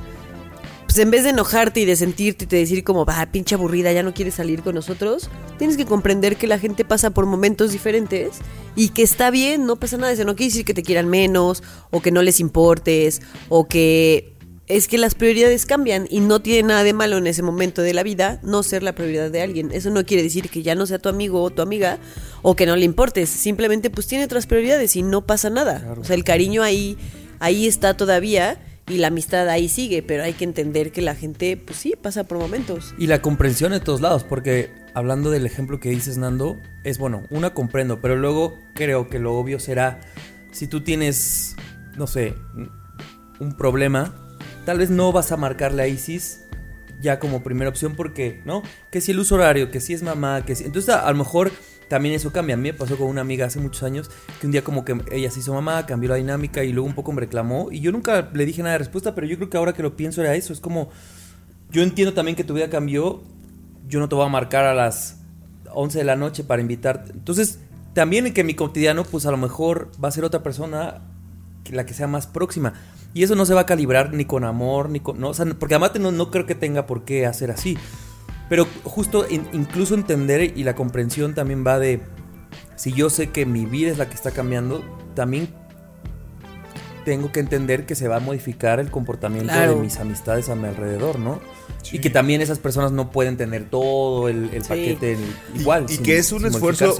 [SPEAKER 3] Pues en vez de enojarte y de sentirte y de decir como, va, pinche aburrida, ya no quieres salir con nosotros, tienes que comprender que la gente pasa por momentos diferentes y que está bien, no pasa nada. Eso no quiere decir que te quieran menos o que no les importes o que es que las prioridades cambian y no tiene nada de malo en ese momento de la vida no ser la prioridad de alguien. Eso no quiere decir que ya no sea tu amigo o tu amiga o que no le importes. Simplemente pues tiene otras prioridades y no pasa nada. O sea, el cariño ahí, ahí está todavía y la amistad ahí sigue, pero hay que entender que la gente pues sí pasa por momentos.
[SPEAKER 2] Y la comprensión de todos lados, porque hablando del ejemplo que dices, Nando, es bueno, una comprendo, pero luego creo que lo obvio será si tú tienes, no sé, un problema, tal vez no vas a marcarle a Isis ya como primera opción porque, ¿no? Que si el uso horario, que si es mamá, que si... Entonces a, lo mejor también eso cambia. A mí me pasó con una amiga hace muchos años que un día como que ella se hizo mamá, cambió la dinámica y luego un poco me reclamó y yo nunca le dije nada de respuesta, pero yo creo que ahora que lo pienso era eso. Es como, yo entiendo también que tu vida cambió, yo no te voy a marcar a las 11 de la noche para invitarte. Entonces, también en que mi cotidiano, pues a lo mejor va a ser otra persona la que sea más próxima. Y eso no se va a calibrar ni con amor, ni con... No, o sea, porque además no, no creo que tenga por qué hacer así. Pero justo in- incluso entender y la comprensión también va de... Si yo sé que mi vida es la que está cambiando, también tengo que entender que se va a modificar el comportamiento
[SPEAKER 3] Claro.
[SPEAKER 2] de mis amistades a mi alrededor, ¿no? Y que también esas personas no pueden tener todo el, el
[SPEAKER 3] Sí.
[SPEAKER 2] paquete el-
[SPEAKER 1] Y-
[SPEAKER 2] igual.
[SPEAKER 1] Y,
[SPEAKER 2] sin-
[SPEAKER 1] que es un esfuerzo.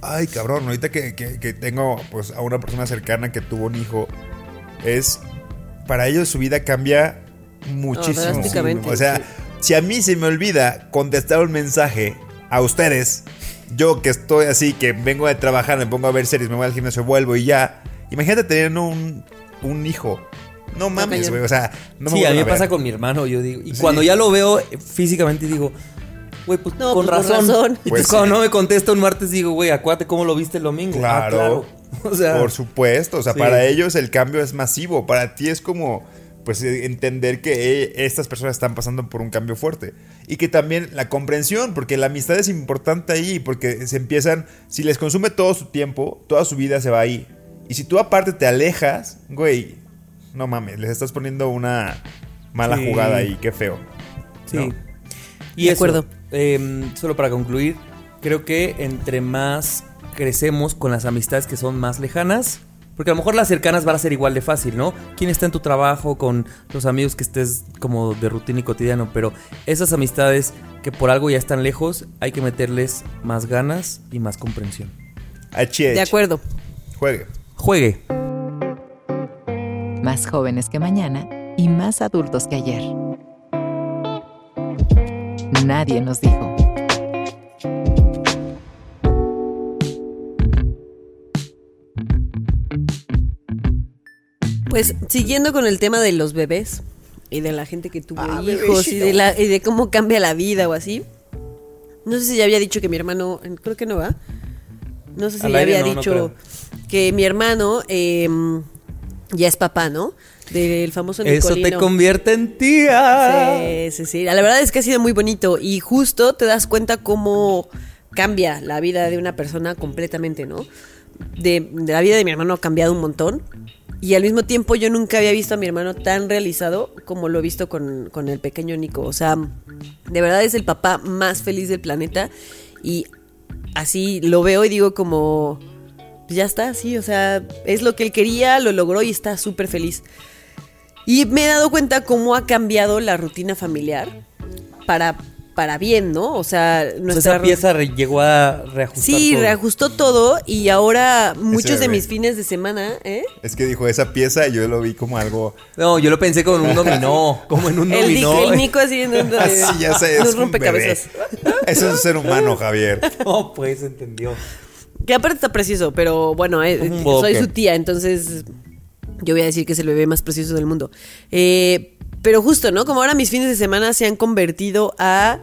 [SPEAKER 1] Ay, cabrón, ahorita que, que- que tengo pues a una persona cercana que tuvo un hijo, es. Para ellos su vida cambia muchísimo. o sea,
[SPEAKER 3] sí.
[SPEAKER 1] si a mí se me olvida contestar un mensaje a ustedes, yo que estoy así, que vengo de trabajar, me pongo a ver series, me voy al gimnasio, vuelvo y ya. Imagínate teniendo un, un hijo. No mames, güey. O sea, no
[SPEAKER 2] sí, a mí me pasa con mi hermano, yo digo. Y
[SPEAKER 1] Sí.
[SPEAKER 2] cuando ya lo veo físicamente digo, güey, pues,
[SPEAKER 3] No,
[SPEAKER 2] con,
[SPEAKER 3] pues, con
[SPEAKER 2] razón. Y
[SPEAKER 1] Pues <laughs>
[SPEAKER 2] cuando
[SPEAKER 1] sí.
[SPEAKER 2] no me contesta un martes digo, güey, acuérdate cómo lo viste el domingo. Ah,
[SPEAKER 1] Claro. <laughs>
[SPEAKER 2] O sea,
[SPEAKER 1] Por supuesto, o sea,
[SPEAKER 2] Sí.
[SPEAKER 1] para ellos el cambio es masivo, para ti es como pues eh, entender que eh, estas personas están pasando por un cambio fuerte y que también la comprensión, porque la amistad es importante ahí, porque se empiezan, si les consume todo su tiempo, toda su vida se va ahí. Y si tú aparte te alejas, güey, no mames, les estás poniendo una mala
[SPEAKER 2] Sí.
[SPEAKER 1] jugada ahí, qué feo.
[SPEAKER 2] Sí.
[SPEAKER 1] ¿no?
[SPEAKER 2] Y
[SPEAKER 3] De
[SPEAKER 2] eso,
[SPEAKER 3] acuerdo.
[SPEAKER 2] em, solo para concluir, creo que entre más crecemos con las amistades que son más lejanas, porque a lo mejor las cercanas van a ser igual de fácil, ¿no? ¿Quién está en tu trabajo con los amigos que estés como de rutina y cotidiano? Pero esas amistades que por algo ya están lejos, hay que meterles más ganas y más comprensión.
[SPEAKER 3] De acuerdo.
[SPEAKER 1] Juegue.
[SPEAKER 2] Juegue.
[SPEAKER 4] Más jóvenes que mañana y más adultos que ayer. Nadie nos dijo.
[SPEAKER 3] Pues siguiendo con el tema de los bebés y de la gente que tuvo
[SPEAKER 1] Ah,
[SPEAKER 3] hijos y de, la, y de cómo cambia la vida o así. No sé si ya había dicho que mi hermano, creo que no va. No sé si ya había
[SPEAKER 2] no,
[SPEAKER 3] dicho que mi hermano eh, ya es papá, ¿no? Del famoso
[SPEAKER 2] Eso
[SPEAKER 3] Nicolino.
[SPEAKER 2] te convierte en tía.
[SPEAKER 3] Sí, sí, sí. La verdad es que ha sido muy bonito y justo te das cuenta cómo cambia la vida de una persona completamente, ¿no? De, la vida de mi hermano ha cambiado un montón y al mismo tiempo yo nunca había visto a mi hermano tan realizado como lo he visto con, con el pequeño Nico. O sea, de verdad es el papá más feliz del planeta y así lo veo y digo como, ya está, sí, o sea, es lo que él quería, lo logró y está súper feliz. Y me he dado cuenta cómo ha cambiado la rutina familiar para, para bien, ¿no? O sea,
[SPEAKER 2] O sea,
[SPEAKER 3] nuestra
[SPEAKER 2] esa pieza re- llegó a reajustar.
[SPEAKER 3] Sí,
[SPEAKER 2] todo.
[SPEAKER 3] reajustó todo y ahora muchos de
[SPEAKER 1] bebé.
[SPEAKER 3] mis fines de semana, ¿eh?
[SPEAKER 1] Es que dijo esa pieza y yo lo vi como algo...
[SPEAKER 2] No, yo lo pensé como en un dominó. <laughs> Como en un
[SPEAKER 3] El,
[SPEAKER 2] dominó.
[SPEAKER 3] El Nico así en un, <laughs>
[SPEAKER 1] Así ya sé, es
[SPEAKER 3] un
[SPEAKER 1] bebé. Es un ser humano, Javier. <laughs>
[SPEAKER 2] No, pues entendió.
[SPEAKER 3] Que aparte está precioso, pero bueno, eh, soy su tía, entonces yo voy a decir que es el bebé más precioso del mundo. Eh, pero justo, ¿no? Como ahora mis fines de semana se han convertido a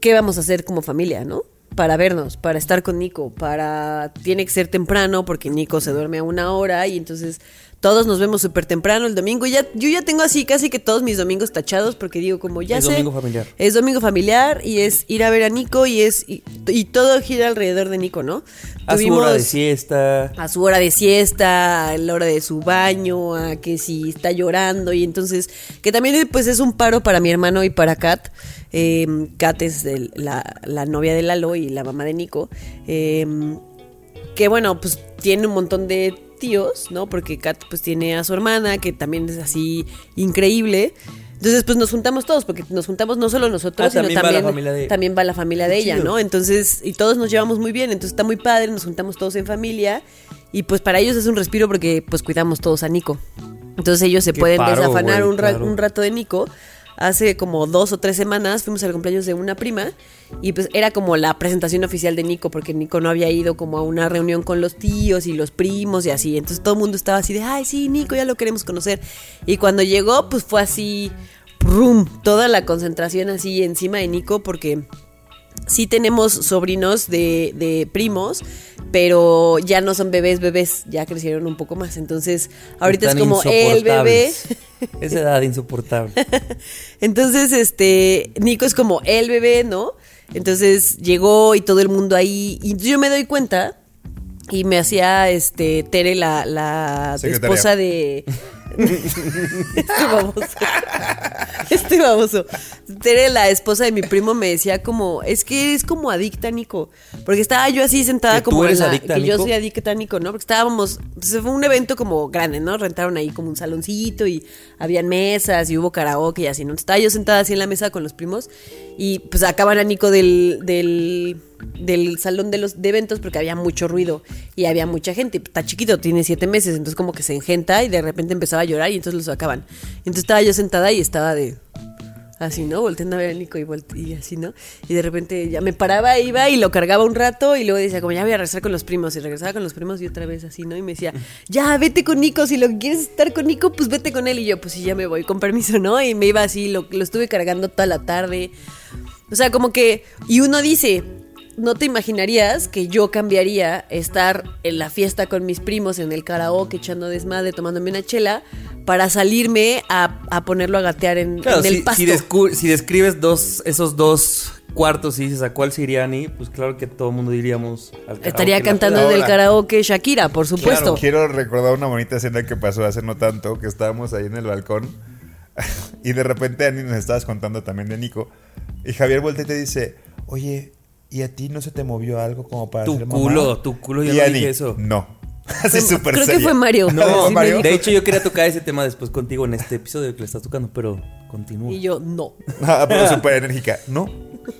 [SPEAKER 3] qué vamos a hacer como familia, ¿no? Para vernos, para estar con Nico, para... Tiene que ser temprano porque Nico se duerme a una hora y entonces todos nos vemos súper temprano el domingo. Y ya, yo ya tengo así casi que todos mis domingos tachados porque digo como ya
[SPEAKER 2] Es
[SPEAKER 3] sé...
[SPEAKER 2] domingo familiar.
[SPEAKER 3] Es domingo familiar y es ir a ver a Nico y es... Y, y todo gira alrededor de Nico, ¿no?
[SPEAKER 2] A su hora de siesta.
[SPEAKER 3] a su hora de siesta, a la hora de su baño, a que si está llorando y entonces que también pues es un paro para mi hermano y para Kat. Eh, Kat es el- la, la novia de Lalo y la mamá de Nico. Eh, que bueno, pues tiene un montón de tíos, ¿no? Porque Kat pues tiene a su hermana, que también es así increíble. Entonces, pues nos juntamos todos, porque nos juntamos no solo nosotros,
[SPEAKER 2] Ah,
[SPEAKER 3] sino
[SPEAKER 2] también va la
[SPEAKER 3] también,
[SPEAKER 2] familia de-
[SPEAKER 3] también va la familia de ella. ¿no? Entonces, y todos nos llevamos muy bien, entonces está muy padre, nos juntamos todos en familia y pues para ellos es un respiro porque pues cuidamos todos a Nico. Entonces ellos se
[SPEAKER 2] Qué
[SPEAKER 3] pueden
[SPEAKER 2] paro,
[SPEAKER 3] desafanar
[SPEAKER 2] güey,
[SPEAKER 3] un, ra-
[SPEAKER 2] claro.
[SPEAKER 3] un rato de Nico hace como dos o tres semanas fuimos al cumpleaños de una prima y pues era como la presentación oficial de Nico porque Nico no había ido como a una reunión con los tíos y los primos y así. Entonces todo el mundo estaba así de, ay, sí, Nico, ya lo queremos conocer. Y cuando llegó, pues fue así, ¡prum! Toda la concentración así encima de Nico porque sí tenemos sobrinos de, de primos, pero ya no son bebés, bebés, ya crecieron un poco más. Entonces, ahorita es como el bebé. <laughs>
[SPEAKER 2] Esa edad insoportable. <laughs>
[SPEAKER 3] Entonces, este, Nico es como el bebé, ¿no? Entonces llegó y todo el mundo ahí. Y yo me doy cuenta y me hacía este Tere, la, la esposa de. <laughs> <laughs> este baboso. Este baboso. Tere, la esposa de mi primo, me decía como, es que es como adicta, Nico. Porque estaba yo así sentada
[SPEAKER 2] ¿Que tú
[SPEAKER 3] como en la-
[SPEAKER 2] adicta,
[SPEAKER 3] que yo soy adicta, Nico, ¿no? Porque estábamos, se fue un evento como grande, ¿no? Rentaron ahí como un saloncito y habían mesas y hubo karaoke y así, ¿no? Entonces, Estaba yo sentada así en la mesa con los primos y pues acaban a Nico del, del, del salón de los de eventos porque había mucho ruido y había mucha gente. Está chiquito, tiene siete meses, entonces como que se engenta y de repente empezaba a llorar y entonces lo sacaban. Entonces estaba yo sentada y estaba de así, ¿no? Volteando a ver a Nico y, así, ¿no? Y de repente ya me paraba, iba y lo cargaba un rato y luego decía, como ya voy a regresar con los primos. Y regresaba con los primos y otra vez así, ¿no? Y me decía, ya, vete con Nico. Si lo que quieres es estar con Nico, pues vete con él. Y yo, pues sí, ya me voy, con permiso, ¿no? Y me iba así, lo, lo estuve cargando toda la tarde. O sea, como que. Y uno dice. No te imaginarías que yo cambiaría estar en la fiesta con mis primos en el karaoke echando desmadre, tomándome una chela, para salirme a, a ponerlo a gatear en,
[SPEAKER 2] Claro,
[SPEAKER 3] en el
[SPEAKER 2] si,
[SPEAKER 3] pasto.
[SPEAKER 2] si, describes dos, esos dos cuartos y dices a cuál se iría Ani, pues claro que todo el mundo diríamos al karaoke,
[SPEAKER 3] Estaría cantando en el karaoke Shakira, por supuesto.
[SPEAKER 1] Quiero recordar una bonita escena que pasó hace no tanto, que estábamos ahí en el balcón <laughs> y de repente Ani nos estabas contando también de Nico y Javier voltea y te dice, oye, ¿y a ti no se te movió algo como para
[SPEAKER 2] Tu
[SPEAKER 1] ser mamá?"
[SPEAKER 2] culo, tu culo, yo
[SPEAKER 1] y
[SPEAKER 2] no
[SPEAKER 1] Ani,
[SPEAKER 2] dije eso.
[SPEAKER 1] No. <laughs> Así súper
[SPEAKER 3] Creo que fue Mario.
[SPEAKER 2] No,
[SPEAKER 3] Sí
[SPEAKER 1] Mario.
[SPEAKER 2] De hecho, yo quería tocar ese tema después contigo en este episodio que le estás tocando, pero continúa.
[SPEAKER 3] Y yo, no. <laughs>
[SPEAKER 1] Ah, pero súper enérgica. No.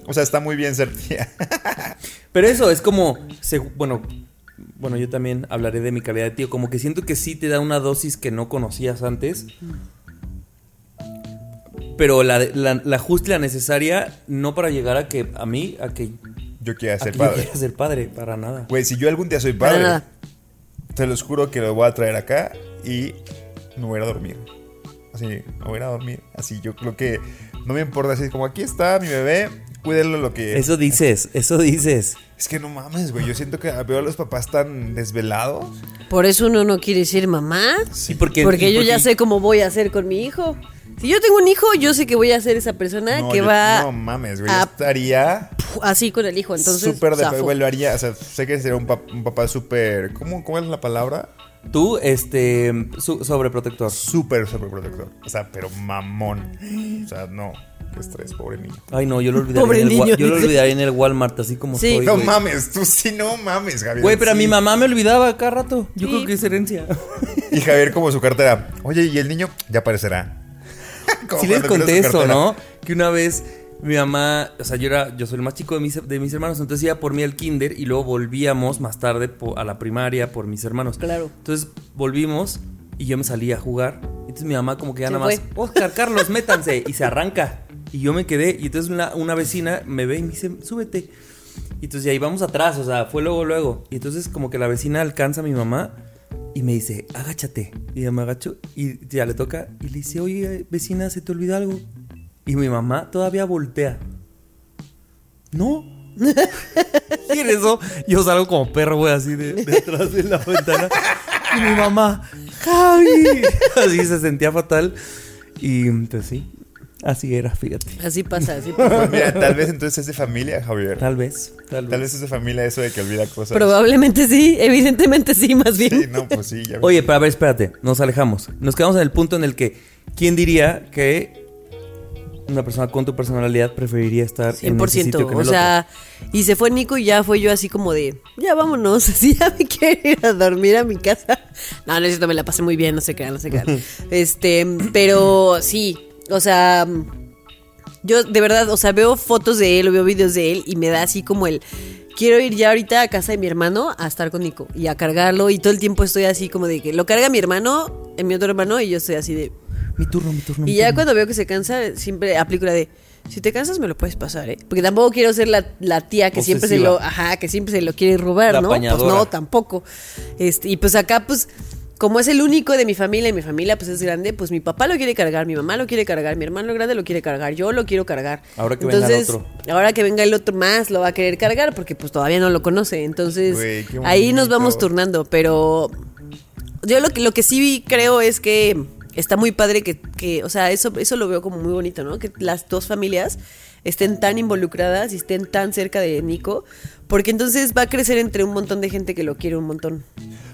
[SPEAKER 1] O sea, está muy bien ser tía. <laughs>
[SPEAKER 2] Pero eso es como, se- bueno, bueno, yo también hablaré de mi calidad de tío, como que siento que sí te da una dosis que no conocías antes. Pero la, la, la justa y la necesaria, no para llegar a que, a mí, a que,
[SPEAKER 1] Yo quiero
[SPEAKER 2] a
[SPEAKER 1] ser
[SPEAKER 2] yo
[SPEAKER 1] padre.
[SPEAKER 2] quiera ser padre, para nada.
[SPEAKER 1] Güey, si yo algún día soy
[SPEAKER 3] Para
[SPEAKER 1] padre,
[SPEAKER 3] nada.
[SPEAKER 1] te los juro que lo voy a traer acá y me voy a ir a dormir. Así, me voy a ir a dormir. Así, yo creo que no me importa. Así, como aquí está mi bebé, cuídenlo lo que...
[SPEAKER 2] Eso dices, eso dices.
[SPEAKER 1] Es que no mames, güey. Yo siento que veo a los papás tan desvelados.
[SPEAKER 3] Por eso uno no quiere ser mamá.
[SPEAKER 2] Sí, porque,
[SPEAKER 3] Porque
[SPEAKER 2] y
[SPEAKER 3] yo ya
[SPEAKER 2] porque-
[SPEAKER 3] sé cómo voy a hacer con mi hijo. Si yo tengo un hijo, yo sé que voy a ser esa persona
[SPEAKER 1] No,
[SPEAKER 3] que
[SPEAKER 1] yo-
[SPEAKER 3] va
[SPEAKER 1] No mames, güey. Yo
[SPEAKER 3] a-
[SPEAKER 1] estaría
[SPEAKER 3] así con el hijo. Entonces,
[SPEAKER 1] súper de... Güey, lo haría... O sea, sé que sería un, pap- un papá súper... ¿cómo, ¿Cómo es la palabra?
[SPEAKER 2] Tú, este, su- sobreprotector.
[SPEAKER 1] Súper, súper protector. O sea, pero mamón. O sea, no. Qué estrés, pobre niño.
[SPEAKER 2] Ay, no, yo lo olvidaría,
[SPEAKER 3] Pobre
[SPEAKER 2] en, el,
[SPEAKER 3] niño,
[SPEAKER 2] yo lo olvidaría en el Walmart, así como
[SPEAKER 3] Sí.
[SPEAKER 2] soy.
[SPEAKER 1] No mames, tú sí no mames, Javier.
[SPEAKER 2] Güey, pero a mi mamá me olvidaba cada rato. Yo
[SPEAKER 3] Sí.
[SPEAKER 2] creo que es herencia.
[SPEAKER 1] Y Javier como su cartera. Oye, ¿y el niño? Ya aparecerá. <laughs>
[SPEAKER 2] Sí les conté eso. ¿no? Que una vez mi mamá, o sea, yo era, yo soy el más chico de mis, de mis hermanos, entonces iba por mí al kinder y luego volvíamos más tarde po- a la primaria por mis hermanos.
[SPEAKER 3] Claro.
[SPEAKER 2] Entonces volvimos y yo me salí a jugar. Entonces mi mamá como que ya
[SPEAKER 3] Se
[SPEAKER 2] nada más. Oscar, Carlos, <laughs> métanse. Y se arranca. Y yo me quedé y entonces una, una vecina me ve y me dice, súbete. Y entonces ahí vamos atrás, o sea, fue luego, luego. Y entonces como que la vecina alcanza a mi mamá y me dice, agáchate. Y ya me agacho y ya le toca y le dice, oye, vecina, ¿se te olvidó algo? Y mi mamá todavía voltea. No. <laughs> y en eso yo salgo como perro, güey, así de, de atrás de la ventana. Y mi mamá, Javi. <laughs> Así se sentía fatal. Y pues sí, así era, fíjate.
[SPEAKER 3] Así pasa, así <laughs> pasa.
[SPEAKER 1] Pues mira, tal vez entonces es de familia, Javier.
[SPEAKER 2] Tal vez, tal vez.
[SPEAKER 1] Tal vez es de familia eso de que olvida cosas.
[SPEAKER 3] Probablemente sí, evidentemente sí, más bien.
[SPEAKER 1] Sí, no, pues sí. Ya <laughs>
[SPEAKER 2] Oye, pero a ver, espérate, nos alejamos. Nos quedamos en el punto en el que, ¿quién diría que una persona con tu personalidad preferiría estar en ese sitio
[SPEAKER 3] 100%.
[SPEAKER 2] que en
[SPEAKER 3] O
[SPEAKER 2] el
[SPEAKER 3] sea, y se fue Nico y ya fue yo así como de, ya vámonos, <laughs> así ya me quiero ir a dormir a mi casa. No, no es cierto, me la pasé muy bien, no se crean, no se crean. este, pero sí, o sea, yo de verdad, o sea, veo fotos de él o veo videos de él y me da así como el... Quiero ir ya ahorita a casa de mi hermano a estar con Nico y a cargarlo y todo el tiempo estoy así como de que lo carga mi hermano, en mi otro hermano y yo estoy así de...
[SPEAKER 2] Mi turno, mi turno. mi
[SPEAKER 3] Y ya
[SPEAKER 2] turno.
[SPEAKER 3] cuando veo que se cansa, siempre aplico la de, si te cansas me lo puedes pasar, ¿eh? Porque tampoco quiero ser la, la tía que siempre se lo, ajá, que siempre se lo quiere robar,
[SPEAKER 2] La
[SPEAKER 3] ¿no? Pues no, tampoco. Este, y pues acá, pues, como es el único de mi familia y mi familia pues es grande, pues mi papá lo quiere cargar, mi mamá lo quiere cargar, mi hermano grande lo quiere cargar, yo lo quiero cargar.
[SPEAKER 2] Ahora que venga el otro.
[SPEAKER 3] Ahora que venga el otro más lo va a querer cargar porque pues todavía no lo conoce. Entonces, ahí nos vamos turnando, pero yo lo que, lo que sí creo es que está muy padre que, que, o sea, eso, eso lo veo como muy bonito, ¿no? Que las dos familias estén tan involucradas y estén tan cerca de Nico, porque entonces va a crecer entre un montón de gente que lo quiere un montón.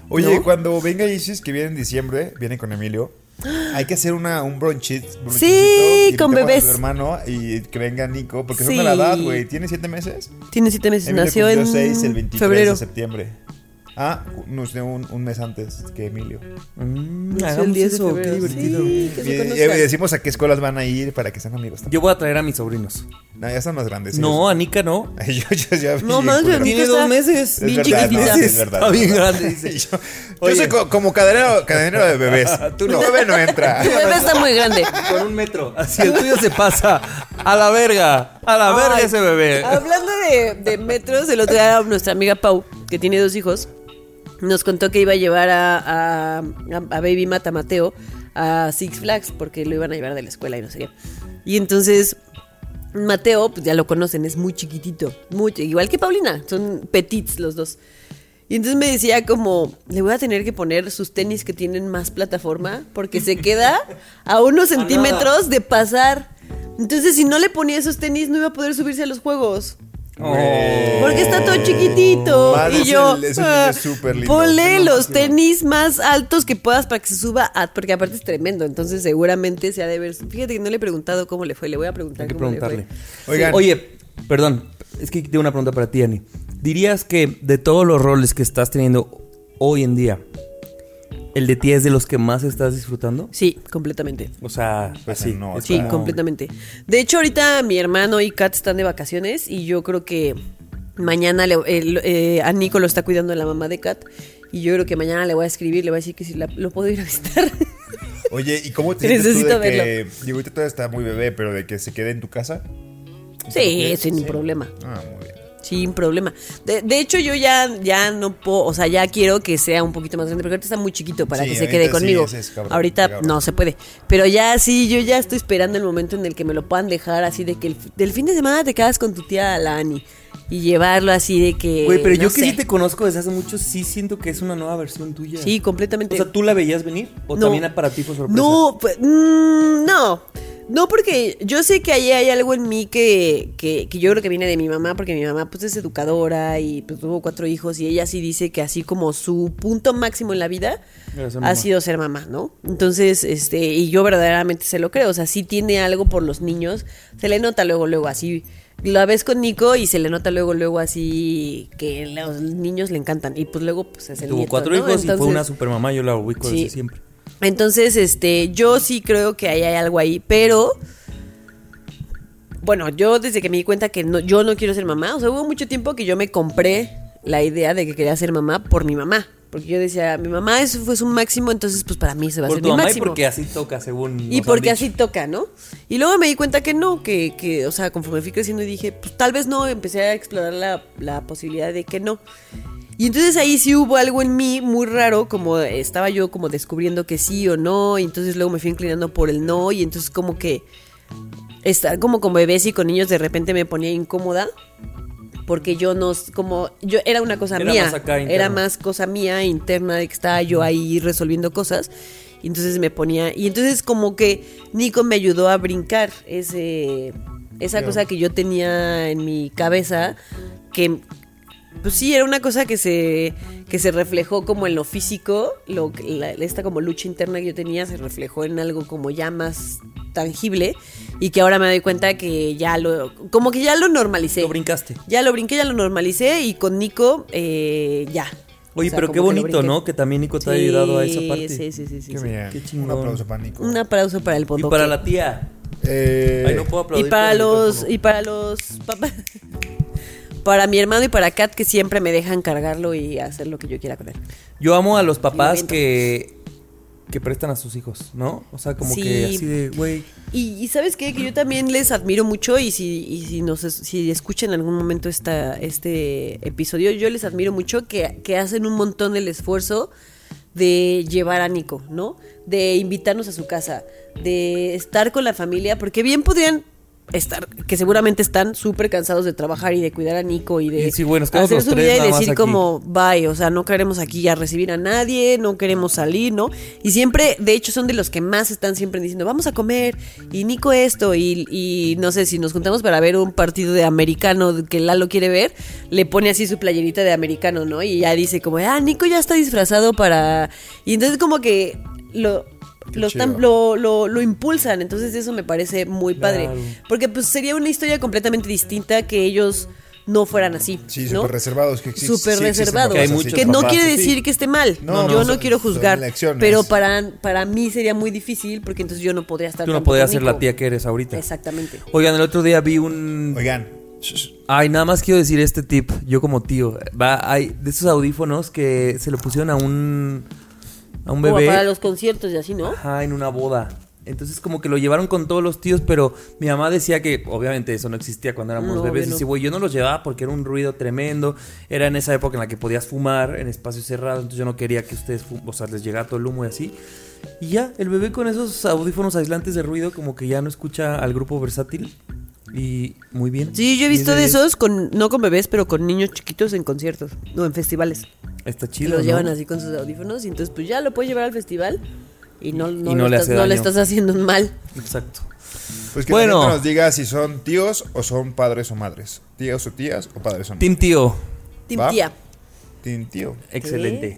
[SPEAKER 1] Oye,
[SPEAKER 3] ¿no?
[SPEAKER 1] cuando venga Isis, que viene en diciembre, viene con Emilio. Hay que hacer una, un brunchit.
[SPEAKER 3] Sí, con
[SPEAKER 1] invitamos a
[SPEAKER 3] bebés.
[SPEAKER 1] su hermano y que venga Nico, porque son
[SPEAKER 3] Sí.
[SPEAKER 1] de la edad, güey. ¿Tiene siete meses?
[SPEAKER 3] Tiene siete meses,
[SPEAKER 1] Emilio
[SPEAKER 3] nació en
[SPEAKER 1] el 23
[SPEAKER 3] febrero.
[SPEAKER 1] de septiembre. Ah, nos dio un, un mes antes que Emilio.
[SPEAKER 2] Mm,
[SPEAKER 3] el
[SPEAKER 2] hagamos
[SPEAKER 3] 10 de
[SPEAKER 2] eso, qué divertido.
[SPEAKER 3] Sí, que
[SPEAKER 1] Y,
[SPEAKER 3] se
[SPEAKER 1] y
[SPEAKER 3] conozcan.
[SPEAKER 1] decimos a qué escuelas van a ir para que sean amigos también.
[SPEAKER 2] Yo voy a traer a mis sobrinos.
[SPEAKER 1] No, ya están más grandes.
[SPEAKER 2] No, a Nika no. <laughs>
[SPEAKER 1] yo, yo ya
[SPEAKER 3] No, más
[SPEAKER 2] Tiene dos meses.
[SPEAKER 1] Es
[SPEAKER 3] Bien
[SPEAKER 1] verdad,
[SPEAKER 3] chiquitita.
[SPEAKER 1] no, sí, es <laughs> verdad.
[SPEAKER 2] Está bien
[SPEAKER 1] es
[SPEAKER 2] grande, dice. <laughs>
[SPEAKER 1] yo yo soy co- como cadenero, cadenero de bebés.
[SPEAKER 2] Tú no.
[SPEAKER 1] Tu bebé no entra.
[SPEAKER 3] Tu bebé está muy grande.
[SPEAKER 2] Con un metro. Así el tuyo se pasa. A la verga. A la verga
[SPEAKER 3] Ay,
[SPEAKER 2] ese bebé.
[SPEAKER 3] Hablando de, de metros, el otro día nuestra amiga Pau, que tiene dos hijos, nos contó que iba a llevar a, a, a Baby Mata Mateo a Six Flags porque lo iban a llevar de la escuela y no sé qué. Y entonces Mateo, pues ya lo conocen, es muy chiquitito, muy, igual que Paulina, son petits los dos. Y entonces me decía como, le voy a tener que poner sus tenis que tienen más plataforma porque se queda a unos <laughs> centímetros de pasar. Entonces si no le ponía esos tenis no iba a poder subirse a los juegos.
[SPEAKER 1] Güey.
[SPEAKER 3] Porque está todo chiquitito. Y yo,
[SPEAKER 1] el-
[SPEAKER 3] ah, ponle
[SPEAKER 1] No,
[SPEAKER 3] los tenis más altos que puedas para que se suba, a- porque aparte es tremendo. Entonces seguramente se ha de ver. Fíjate que no le he preguntado cómo le fue. Le voy a preguntar
[SPEAKER 2] Hay que
[SPEAKER 3] cómo le
[SPEAKER 2] preguntarle.
[SPEAKER 3] fue.
[SPEAKER 1] Oigan.
[SPEAKER 2] Oye, perdón. Es que tengo una pregunta para ti, Ani. ¿Dirías que de todos los roles que estás teniendo hoy en día, el de ti es de los que más estás disfrutando?
[SPEAKER 3] Sí, completamente.
[SPEAKER 2] O sea,
[SPEAKER 1] Pues
[SPEAKER 2] así.
[SPEAKER 1] no,
[SPEAKER 2] es
[SPEAKER 3] Sí,
[SPEAKER 2] como-
[SPEAKER 3] completamente. De hecho, ahorita mi hermano y Kat están de vacaciones y yo creo que mañana le- el- eh, a Nico lo está cuidando la mamá de Kat. Y yo creo que mañana le voy a escribir, le voy a decir que si la- lo puedo ir a visitar. <laughs>
[SPEAKER 1] Oye, ¿y cómo te sientes tú
[SPEAKER 3] Necesito
[SPEAKER 1] de que... Digo, ahorita todavía está muy bebé, pero de que se quede en tu casa?
[SPEAKER 3] sí, sin
[SPEAKER 1] Sí.
[SPEAKER 3] problema.
[SPEAKER 1] Ah, muy bien.
[SPEAKER 3] Sin problema. De, de hecho, yo ya, ya no puedo, o sea, ya quiero que sea un poquito más grande, porque ahorita está muy chiquito para
[SPEAKER 1] Sí,
[SPEAKER 3] que se quede
[SPEAKER 1] sí,
[SPEAKER 3] conmigo.
[SPEAKER 1] ese es cabrón,
[SPEAKER 3] ahorita
[SPEAKER 1] cabrón.
[SPEAKER 3] no se puede. Pero ya sí, yo ya estoy esperando el momento en el que me lo puedan dejar así de que el, del fin de semana te quedas con tu tía Lani y llevarlo así de que.
[SPEAKER 2] Güey, pero
[SPEAKER 3] no
[SPEAKER 2] yo que sí te conozco desde hace mucho, sí siento que es una nueva versión tuya.
[SPEAKER 3] Sí, completamente.
[SPEAKER 2] O sea, ¿tú la veías venir? ¿O
[SPEAKER 3] No.
[SPEAKER 2] también para ti fue sorpresa?
[SPEAKER 3] No, pues, no. No, porque yo sé que ahí hay algo en mí que, que, que yo creo que viene de mi mamá, porque mi mamá pues es educadora y pues tuvo cuatro hijos y ella sí dice que así como su punto máximo en la vida ha sido ser mamá, ¿no? Entonces, este, y yo verdaderamente se lo creo, o sea, sí tiene algo por los niños, se le nota luego, luego así. La ves con Nico y se le nota luego, luego así que los niños le encantan. Y pues luego pues es el
[SPEAKER 2] Tuvo
[SPEAKER 3] nieto,
[SPEAKER 2] cuatro
[SPEAKER 3] ¿no?
[SPEAKER 2] hijos y fue una supermamá, yo la ubico
[SPEAKER 3] Sí.
[SPEAKER 2] desde siempre.
[SPEAKER 3] entonces, este, yo sí creo que ahí hay algo ahí, pero bueno, yo desde que me di cuenta que no, yo no quiero ser mamá, o sea, hubo mucho tiempo que yo me compré la idea de que quería ser mamá por mi mamá, porque yo decía, mi mamá eso fue su máximo, entonces pues para mí se va a ser mi
[SPEAKER 2] mamá y porque así toca, según.
[SPEAKER 3] Y porque así toca, ¿no? Y luego me di cuenta que no, que, que, o sea, conforme fui creciendo y dije, pues tal vez no, empecé a explorar la, la posibilidad de que no. Y entonces ahí sí hubo algo en mí muy raro, como estaba yo como descubriendo que sí o no, y entonces luego me fui inclinando por el no, y entonces como que estar como con bebés y con niños de repente me ponía incómoda. Porque yo no, como, yo era una cosa
[SPEAKER 2] Era
[SPEAKER 3] mía,
[SPEAKER 2] más acá interno.
[SPEAKER 3] era más cosa mía interna de que estaba yo ahí resolviendo cosas. Y entonces me ponía, y entonces como que Nico me ayudó a brincar ese, esa cosa que yo tenía en mi cabeza, que pues sí, era una cosa que se, que se reflejó como en lo físico, lo, que- la- esta como lucha interna que yo tenía se reflejó en algo como ya más tangible y que ahora me doy cuenta que ya lo, como que ya lo normalicé.
[SPEAKER 2] Lo brincaste.
[SPEAKER 3] Ya lo brinqué, ya lo normalicé y con Nico eh, ya.
[SPEAKER 2] Oye,
[SPEAKER 3] O sea,
[SPEAKER 2] pero qué bonito. ¿no? Que también Nico te ha ayudado a esa
[SPEAKER 3] Sí,
[SPEAKER 2] parte.
[SPEAKER 3] Sí, sí, sí. sí,
[SPEAKER 1] Qué
[SPEAKER 3] sí.
[SPEAKER 1] bien.
[SPEAKER 2] Qué chingón.
[SPEAKER 1] Un aplauso para Nico.
[SPEAKER 3] Un aplauso para el
[SPEAKER 2] Y
[SPEAKER 3] bodoque.
[SPEAKER 2] para la tía.
[SPEAKER 1] Eh,
[SPEAKER 2] Ay, no puedo
[SPEAKER 3] Y
[SPEAKER 2] aplaudir.
[SPEAKER 3] para
[SPEAKER 2] por el
[SPEAKER 3] los y para los papás para mi hermano y para Kat que siempre me dejan cargarlo y hacer lo que yo quiera con él.
[SPEAKER 2] Yo amo a los papás que, que prestan a sus hijos, ¿no? O sea, como
[SPEAKER 3] Sí.
[SPEAKER 2] que así de, güey.
[SPEAKER 3] Y, y sabes qué, que yo también les admiro mucho y si, y si nos si escuchan en algún momento esta, este episodio, yo les admiro mucho que, que hacen un montón el esfuerzo de llevar a Nico, ¿no? De invitarnos a su casa, de estar con la familia, porque bien podrían estar, que seguramente están súper cansados de trabajar y de cuidar a Nico y de
[SPEAKER 2] Y sí, bueno, nos quedamos
[SPEAKER 3] hacer su vida y decir como, bye, o sea, no queremos aquí a recibir a nadie, no queremos salir, ¿no? Y siempre, de hecho, son de los que más están siempre diciendo, vamos a comer, y Nico esto, y, y no sé, si nos juntamos para ver un partido de americano que Lalo quiere ver, le pone así su playerita de americano, ¿no? Y ya dice como, ah, Nico ya está disfrazado para... Y entonces como que lo... Lo, lo, lo- lo impulsan, entonces eso me parece muy padre.
[SPEAKER 2] Claro.
[SPEAKER 3] Porque pues sería una historia completamente distinta que ellos no fueran así.
[SPEAKER 1] Sí,
[SPEAKER 3] ¿no?
[SPEAKER 1] súper reservados. Que sí existen
[SPEAKER 3] reservados.
[SPEAKER 1] papás
[SPEAKER 2] Que hay
[SPEAKER 1] así.
[SPEAKER 2] muchos
[SPEAKER 3] Que no
[SPEAKER 2] papás
[SPEAKER 3] quiere decir que esté mal.
[SPEAKER 1] No,
[SPEAKER 3] yo
[SPEAKER 1] no,
[SPEAKER 3] quiero juzgar. Pero para, para mí sería muy difícil porque entonces yo no podría estar
[SPEAKER 2] Tú no podrías ser la tía que eres ahorita.
[SPEAKER 3] Exactamente.
[SPEAKER 2] Oigan, el otro día vi un...
[SPEAKER 1] Oigan,
[SPEAKER 2] Ay, nada más quiero decir este tip, yo como tío. Va, hay de esos audífonos que se lo pusieron a un... A un bebé.
[SPEAKER 3] para los conciertos y así, ¿no?
[SPEAKER 2] Ajá, en una boda. Entonces como que lo llevaron con todos los tíos, pero mi mamá decía que obviamente eso no existía cuando éramos
[SPEAKER 3] No,
[SPEAKER 2] bebés.
[SPEAKER 3] no.
[SPEAKER 2] Dice, güey, yo no los llevaba porque era un ruido tremendo. Era en esa época en la que podías fumar en espacios cerrados, entonces yo no quería que ustedes, o sea, les llegara todo el humo y así. Y ya, el bebé con esos audífonos aislantes de ruido como que ya no escucha al grupo versátil. Y muy bien.
[SPEAKER 3] Sí, yo he visto de esos, con no con bebés, pero con niños chiquitos en conciertos. No, en festivales.
[SPEAKER 2] Está
[SPEAKER 3] Y
[SPEAKER 2] chido.
[SPEAKER 3] los
[SPEAKER 2] ¿no?
[SPEAKER 3] llevan así con sus audífonos y entonces pues ya lo puedes llevar al festival y no, no,
[SPEAKER 2] Y no
[SPEAKER 3] lo
[SPEAKER 2] le
[SPEAKER 3] estás,
[SPEAKER 2] hace
[SPEAKER 3] no le
[SPEAKER 2] daño.
[SPEAKER 3] estás haciendo un mal.
[SPEAKER 2] Exacto.
[SPEAKER 1] pues que
[SPEAKER 2] Bueno.
[SPEAKER 1] nos diga si son tíos o son padres o madres. Tíos o tías o padres o madres.
[SPEAKER 2] Team Tío.
[SPEAKER 3] Team
[SPEAKER 1] ¿Va?
[SPEAKER 3] tía.
[SPEAKER 1] Team tío.
[SPEAKER 2] Excelente.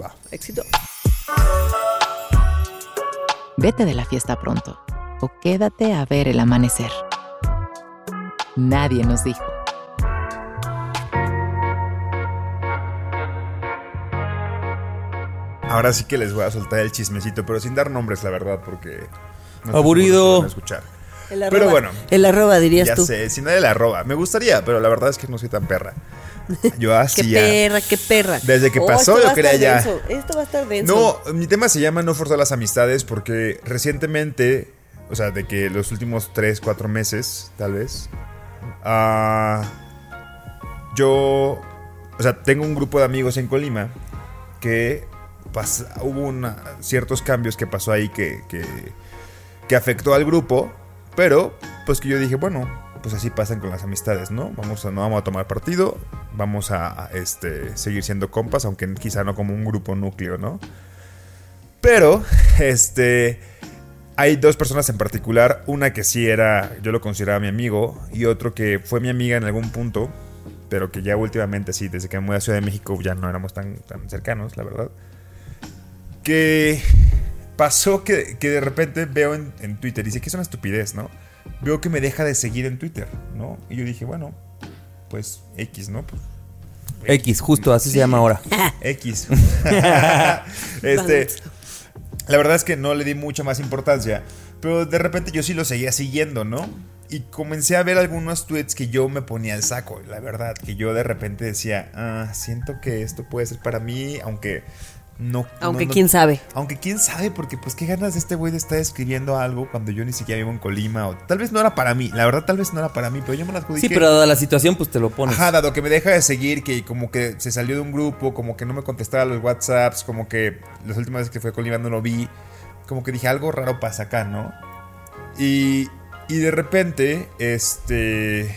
[SPEAKER 1] Va.
[SPEAKER 3] Éxito.
[SPEAKER 4] Vete de la fiesta pronto o quédate a ver el amanecer. Nadie nos dijo.
[SPEAKER 1] Ahora sí que les voy a soltar el chismecito, pero sin dar nombres, la verdad, porque... no
[SPEAKER 2] Aburrido.
[SPEAKER 1] escuchar.
[SPEAKER 3] El arroba,
[SPEAKER 1] Pero bueno.
[SPEAKER 3] El arroba dirías
[SPEAKER 1] Ya
[SPEAKER 3] tú.
[SPEAKER 1] sé, si nadie la roba. Me gustaría, pero la verdad es que no soy tan perra. Yo <laughs>
[SPEAKER 3] Qué
[SPEAKER 1] así ya.
[SPEAKER 3] perra, qué perra.
[SPEAKER 1] Desde que
[SPEAKER 3] Oh,
[SPEAKER 1] pasó, yo quería ya.
[SPEAKER 3] denso, Esto va a estar denso.
[SPEAKER 1] No, mi tema se llama No forzar las amistades porque recientemente, o sea, de que los últimos 3, 4 meses, tal vez, ah, yo, o sea, tengo un grupo de amigos en Colima que pas- hubo una- ciertos cambios que pasó ahí que, que, que afectó al grupo, pero pues que yo dije, bueno, pues así pasan con las amistades, ¿no? Vamos a, no vamos a tomar partido, vamos a, este, seguir siendo compas, aunque quizá no como un grupo núcleo, ¿no? Pero, <laughs> este, hay dos personas en particular, una que sí era, yo lo consideraba mi amigo, y otro que fue mi amiga en algún punto, pero que ya últimamente sí, desde que me mudé a Ciudad de México ya no éramos tan, tan cercanos, la verdad. Que pasó que, que de repente veo en, en Twitter, dice que es una estupidez, ¿no? Veo que me deja de seguir en Twitter, ¿no? Y yo dije, bueno, pues X, ¿no? Pues,
[SPEAKER 2] X, justo, así se llama ahora. <laughs>
[SPEAKER 1] X. <laughs> este, la verdad es que no le di mucha más importancia, pero de repente yo sí lo seguía siguiendo, ¿no? Y comencé a ver algunos tweets que yo me ponía al saco, la verdad, que yo de repente decía, ah, siento que esto puede ser para mí, aunque no...
[SPEAKER 3] Aunque
[SPEAKER 1] no- no-
[SPEAKER 3] quién sabe.
[SPEAKER 1] Aunque quién sabe, porque pues qué ganas de este güey de estar escribiendo algo cuando yo ni siquiera vivo en Colima, o tal vez no era para mí, la verdad tal vez no era para mí, pero yo me las
[SPEAKER 2] Sí, pero dada la situación, pues te lo pones.
[SPEAKER 1] Ajá, dado que me deja de seguir, que como que se salió de un grupo, como que no me contestaba los WhatsApps, como que las últimas veces que fue con Iván no lo vi, como que dije algo raro pasa acá, ¿no? Y, y de repente, este,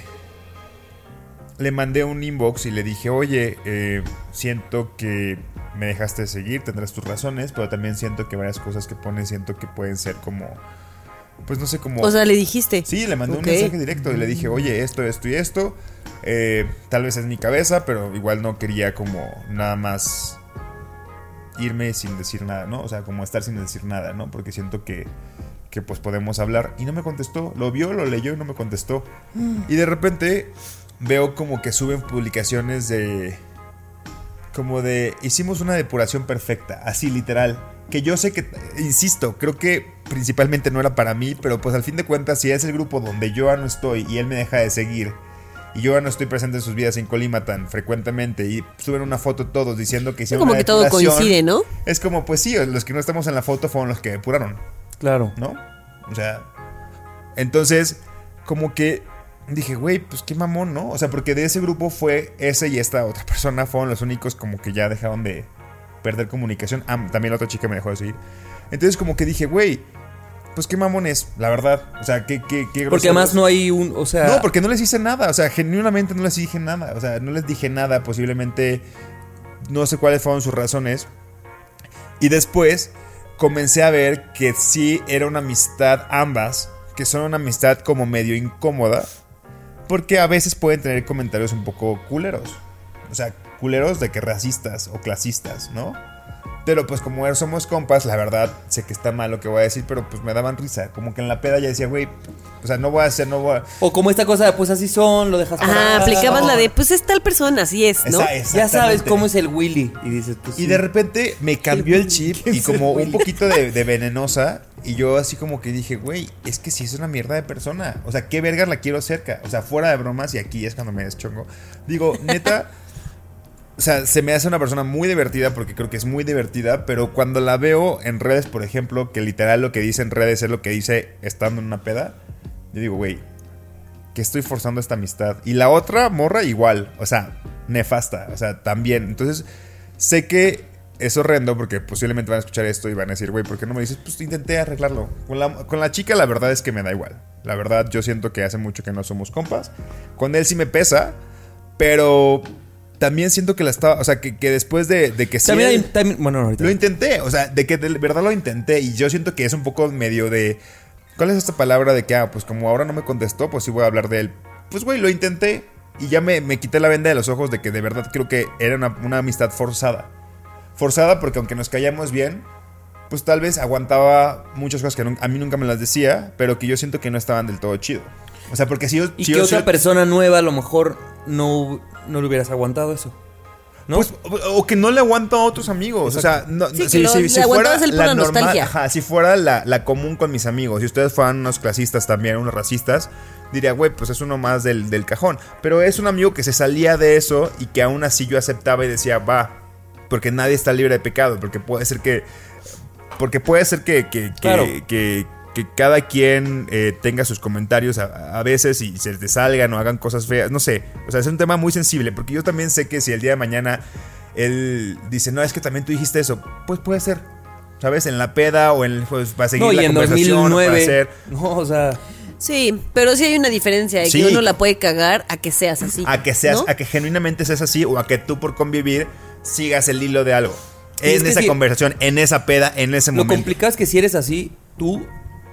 [SPEAKER 1] le mandé un inbox y le dije, oye, eh, siento que me dejaste de seguir, tendrás tus razones, pero también siento que varias cosas que pones siento que pueden ser como pues no sé cómo...
[SPEAKER 3] O sea, le dijiste.
[SPEAKER 1] Sí, le mandé un mensaje directo y le dije, oye, esto, esto y esto. eh, tal vez es mi cabeza, pero igual no quería como nada más irme sin decir nada, ¿no? O sea, como estar sin decir nada, ¿no? Porque siento que, que pues podemos hablar. Y no me contestó. Lo vio, lo leyó y no me contestó. Y de repente veo como que suben publicaciones de... Como de... Hicimos una depuración perfecta, así literal. Que yo sé que, insisto, creo que principalmente no era para mí, pero pues al fin de cuentas, si es el grupo donde yo ya no estoy y él me deja de seguir, y yo ya no estoy presente en sus vidas en Colima tan frecuentemente, y suben una foto todos diciendo que hicieron
[SPEAKER 3] Como
[SPEAKER 1] una
[SPEAKER 3] que todo
[SPEAKER 1] depuración,
[SPEAKER 3] coincide, ¿no?
[SPEAKER 1] Es como, pues sí, los que no estamos en la foto fueron los que depuraron.
[SPEAKER 2] Claro.
[SPEAKER 1] ¿no? O sea, entonces, como que dije, güey, pues qué mamón, ¿no? O sea, porque de ese grupo fue ese y esta otra persona fueron los únicos como que ya dejaron de perder comunicación. Ah, también la otra chica me dejó de seguir. Entonces, como que dije, güey, pues qué mamón es, la verdad. O sea, qué, qué, qué
[SPEAKER 2] Porque además no hay un, o sea...
[SPEAKER 1] no, porque no les hice nada. O sea, genuinamente no les dije nada. O sea, no les dije nada. Posiblemente no sé cuáles fueron sus razones. Y después comencé a ver que sí era una amistad ambas. Que son una amistad como medio incómoda. Porque a veces pueden tener comentarios un poco culeros. O sea, culeros de que racistas o clasistas, ¿no? Pero pues como somos compas, la verdad, sé que está mal lo que voy a decir, pero pues me daban risa. Como que en la peda ya decía, güey, o sea, no voy a hacer, no voy a...
[SPEAKER 2] O como esta cosa de, pues así son, lo dejas pasar.
[SPEAKER 3] aplicabas la de, pues es tal persona, así es, ¿no?
[SPEAKER 1] Esa-
[SPEAKER 2] Ya sabes cómo es el Willy. Y dices, pues
[SPEAKER 1] Y
[SPEAKER 2] sí.
[SPEAKER 1] de repente me cambió el chip
[SPEAKER 2] ¿Quién
[SPEAKER 1] y como un poquito de, de venenosa. Y yo así como que dije, güey, es que sí es una mierda de persona. O sea, qué vergas la quiero cerca. O sea, fuera de bromas y aquí es cuando me deschongo. Digo, neta, <laughs> o sea, se me hace una persona muy divertida porque creo que es muy divertida. Pero cuando la veo en redes, por ejemplo, que literal lo que dice en redes es lo que dice estando en una peda, yo digo, güey, que estoy forzando esta amistad. Y la otra morra igual, o sea, nefasta, o sea, también. Entonces, sé que es horrendo porque posiblemente van a escuchar esto y van a decir, güey, ¿por qué no me dices? Pues intenté arreglarlo. Con la, con la chica la verdad es que me da igual. La verdad yo siento que hace mucho que no somos compas. Con él sí me pesa, pero también siento que la estaba, o sea, que, que después de, de que sí...
[SPEAKER 2] También hay, también- bueno, ahorita.
[SPEAKER 1] lo intenté, o sea, de que de verdad lo intenté y yo siento que es un poco medio de... ¿Cuál es esta palabra de que, ah, pues como ahora no me contestó, pues sí voy a hablar de él? Pues, güey, lo intenté y ya me, me quité la venda de los ojos de que de verdad creo que era una, una amistad forzada. Forzada porque aunque nos callamos bien, pues tal vez aguantaba muchas cosas que a mí nunca me las decía, pero que yo siento que no estaban del todo chido. O sea, porque si yo...
[SPEAKER 2] Y
[SPEAKER 1] si
[SPEAKER 2] que
[SPEAKER 1] yo-
[SPEAKER 2] otra
[SPEAKER 1] si yo-
[SPEAKER 2] persona nueva a lo mejor no, no le hubieras aguantado eso. ¿no?
[SPEAKER 1] Pues, o que no le aguanto a otros amigos. O sea, no,
[SPEAKER 3] Sí, lo- aguantabas él por la nostalgia.
[SPEAKER 1] Ajá, si fuera la, la común con mis amigos, si ustedes fueran unos clasistas también, unos racistas, diría, güey, pues es uno más del, del cajón. Pero es un amigo que se salía de eso y que aún así yo aceptaba y decía, va, porque nadie está libre de pecado, porque puede ser que. Porque puede ser que, que, que-
[SPEAKER 2] Claro.
[SPEAKER 1] que- que cada quien eh, tenga sus comentarios a, a veces y se te salgan o hagan cosas feas. No sé. O sea, es un tema muy sensible. Porque yo también sé que si el día de mañana él dice, no, es que también tú dijiste eso, pues puede ser. ¿Sabes? En la peda o en, pues, para seguir
[SPEAKER 2] no,
[SPEAKER 1] la
[SPEAKER 2] y en
[SPEAKER 1] conversación o para
[SPEAKER 2] 2009.
[SPEAKER 1] hacer.
[SPEAKER 2] No, o sea.
[SPEAKER 3] Sí, pero sí hay una diferencia de
[SPEAKER 1] Sí.
[SPEAKER 3] que uno la puede cagar a que seas así.
[SPEAKER 1] A que seas,
[SPEAKER 3] ¿no?
[SPEAKER 1] a que genuinamente seas así o a que tú por convivir sigas el hilo de algo.
[SPEAKER 2] Y es
[SPEAKER 1] En
[SPEAKER 2] que
[SPEAKER 1] esa conversación, en esa peda, en ese
[SPEAKER 2] Lo
[SPEAKER 1] momento.
[SPEAKER 2] complicado es que si eres así, tú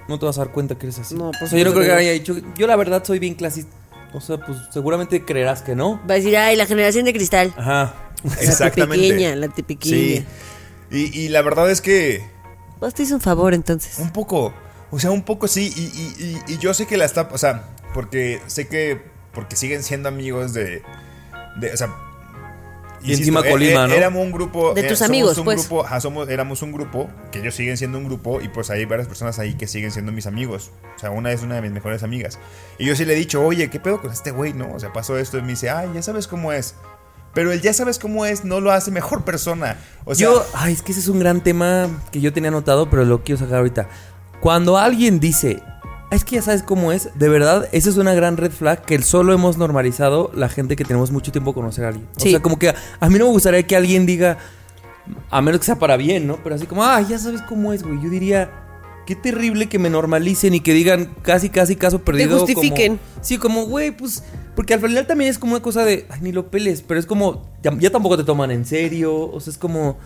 [SPEAKER 2] no te vas a dar cuenta que eres así.
[SPEAKER 3] No, por
[SPEAKER 2] o sea, yo no
[SPEAKER 3] supuesto
[SPEAKER 2] creo que haya dicho. Yo la verdad soy bien clasista. O sea, pues seguramente creerás que no.
[SPEAKER 3] Va a decir, ay, la generación de cristal.
[SPEAKER 2] Ajá. <laughs>
[SPEAKER 1] Exactamente.
[SPEAKER 3] La pequeña, la pequeña.
[SPEAKER 1] Sí. Y, y la verdad es que
[SPEAKER 3] Vos te hizo un favor entonces.
[SPEAKER 1] Un poco, o sea, un poco sí, y, y- y- y yo sé que la está, o sea, porque sé que, porque siguen siendo amigos de, de o sea...
[SPEAKER 2] Y encima Colima, ¿no?
[SPEAKER 1] Éramos un grupo...
[SPEAKER 3] De
[SPEAKER 1] eh,
[SPEAKER 3] tus
[SPEAKER 1] somos
[SPEAKER 3] amigos,
[SPEAKER 1] un
[SPEAKER 3] pues.
[SPEAKER 1] Grupo, ajá, somos, éramos un grupo, que ellos siguen siendo un grupo, y pues hay varias personas ahí que siguen siendo mis amigos. O sea, una es una de mis mejores amigas. Y yo sí le he dicho, oye, ¿qué pedo con este güey, no? O sea, pasó esto, y me dice, ay, ya sabes cómo es. Pero el ya sabes cómo es no lo hace mejor persona. O sea,
[SPEAKER 2] yo, ay, es que ese es un gran tema que yo tenía anotado, pero lo quiero sacar ahorita. Cuando alguien dice, "Ah, es que ya sabes cómo es, de verdad, esa es una gran red flag que solo hemos normalizado la gente que tenemos mucho tiempo conocer a alguien. O
[SPEAKER 3] Sí.
[SPEAKER 2] sea, como que a, a mí no me gustaría que alguien diga, a menos que sea para bien, ¿no? Pero así como, ah, ya sabes cómo es, güey. Yo diría, qué terrible que me normalicen y que digan casi, casi caso perdido. como-
[SPEAKER 3] justifiquen.
[SPEAKER 2] sí, como, güey, pues. Porque al final también es como una cosa de, ay, ni lo peles, pero es como, ya, ya tampoco te toman en serio. O sea, es como.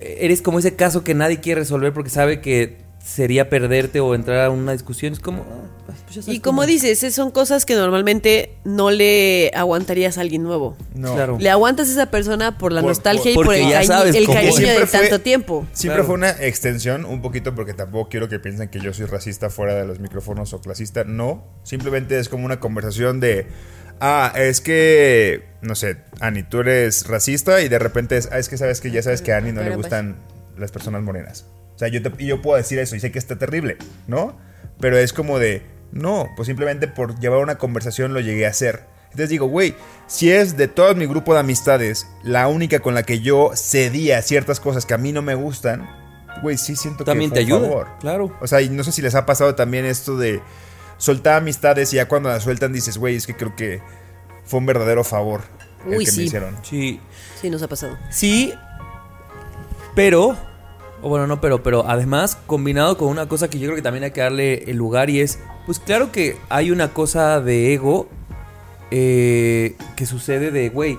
[SPEAKER 2] Eres como ese caso que nadie quiere resolver porque sabe que sería perderte o entrar a una discusión. Es como. ah, pues sabes
[SPEAKER 3] Y como
[SPEAKER 2] cómo.
[SPEAKER 3] dices, esas son cosas que normalmente no le aguantarías a alguien nuevo.
[SPEAKER 1] No.
[SPEAKER 2] Claro.
[SPEAKER 3] Le aguantas a esa persona por la
[SPEAKER 1] Por-
[SPEAKER 3] nostalgia
[SPEAKER 2] por-
[SPEAKER 3] y por el,
[SPEAKER 2] ya
[SPEAKER 3] cari-
[SPEAKER 2] sabes
[SPEAKER 3] el cariño de
[SPEAKER 1] fue-
[SPEAKER 3] tanto tiempo.
[SPEAKER 1] Siempre
[SPEAKER 2] Claro.
[SPEAKER 1] fue una extensión, un poquito porque tampoco quiero que piensen que yo soy racista fuera de los micrófonos o clasista. No, simplemente es como una conversación de, ah, es que, no sé, Ani, tú eres racista y de repente es, ah, es que sabes que ya sabes que a Ani no le
[SPEAKER 3] Caramba.
[SPEAKER 1] gustan las personas morenas. O sea, yo, te- y yo puedo decir eso y sé que está terrible, ¿no? Pero es como de, no, pues simplemente por llevar una conversación lo llegué a hacer. Entonces digo, güey, si es de todo mi grupo de amistades la única con la que yo cedía ciertas cosas que a mí no me gustan, güey, sí siento
[SPEAKER 2] También
[SPEAKER 1] que
[SPEAKER 2] te
[SPEAKER 1] fue un
[SPEAKER 2] ayuda.
[SPEAKER 1] favor.
[SPEAKER 2] Claro.
[SPEAKER 1] O sea, y no sé si les ha pasado también esto de soltar amistades y ya cuando las sueltan dices, güey, es que creo que fue un verdadero favor el que
[SPEAKER 3] sí.
[SPEAKER 1] me hicieron.
[SPEAKER 2] Sí.
[SPEAKER 3] Sí, nos ha pasado.
[SPEAKER 2] Sí, pero, o bueno, no, pero, pero además combinado con una cosa que yo creo que también hay que darle el lugar y es, pues claro que hay una cosa de ego eh, que sucede de, güey,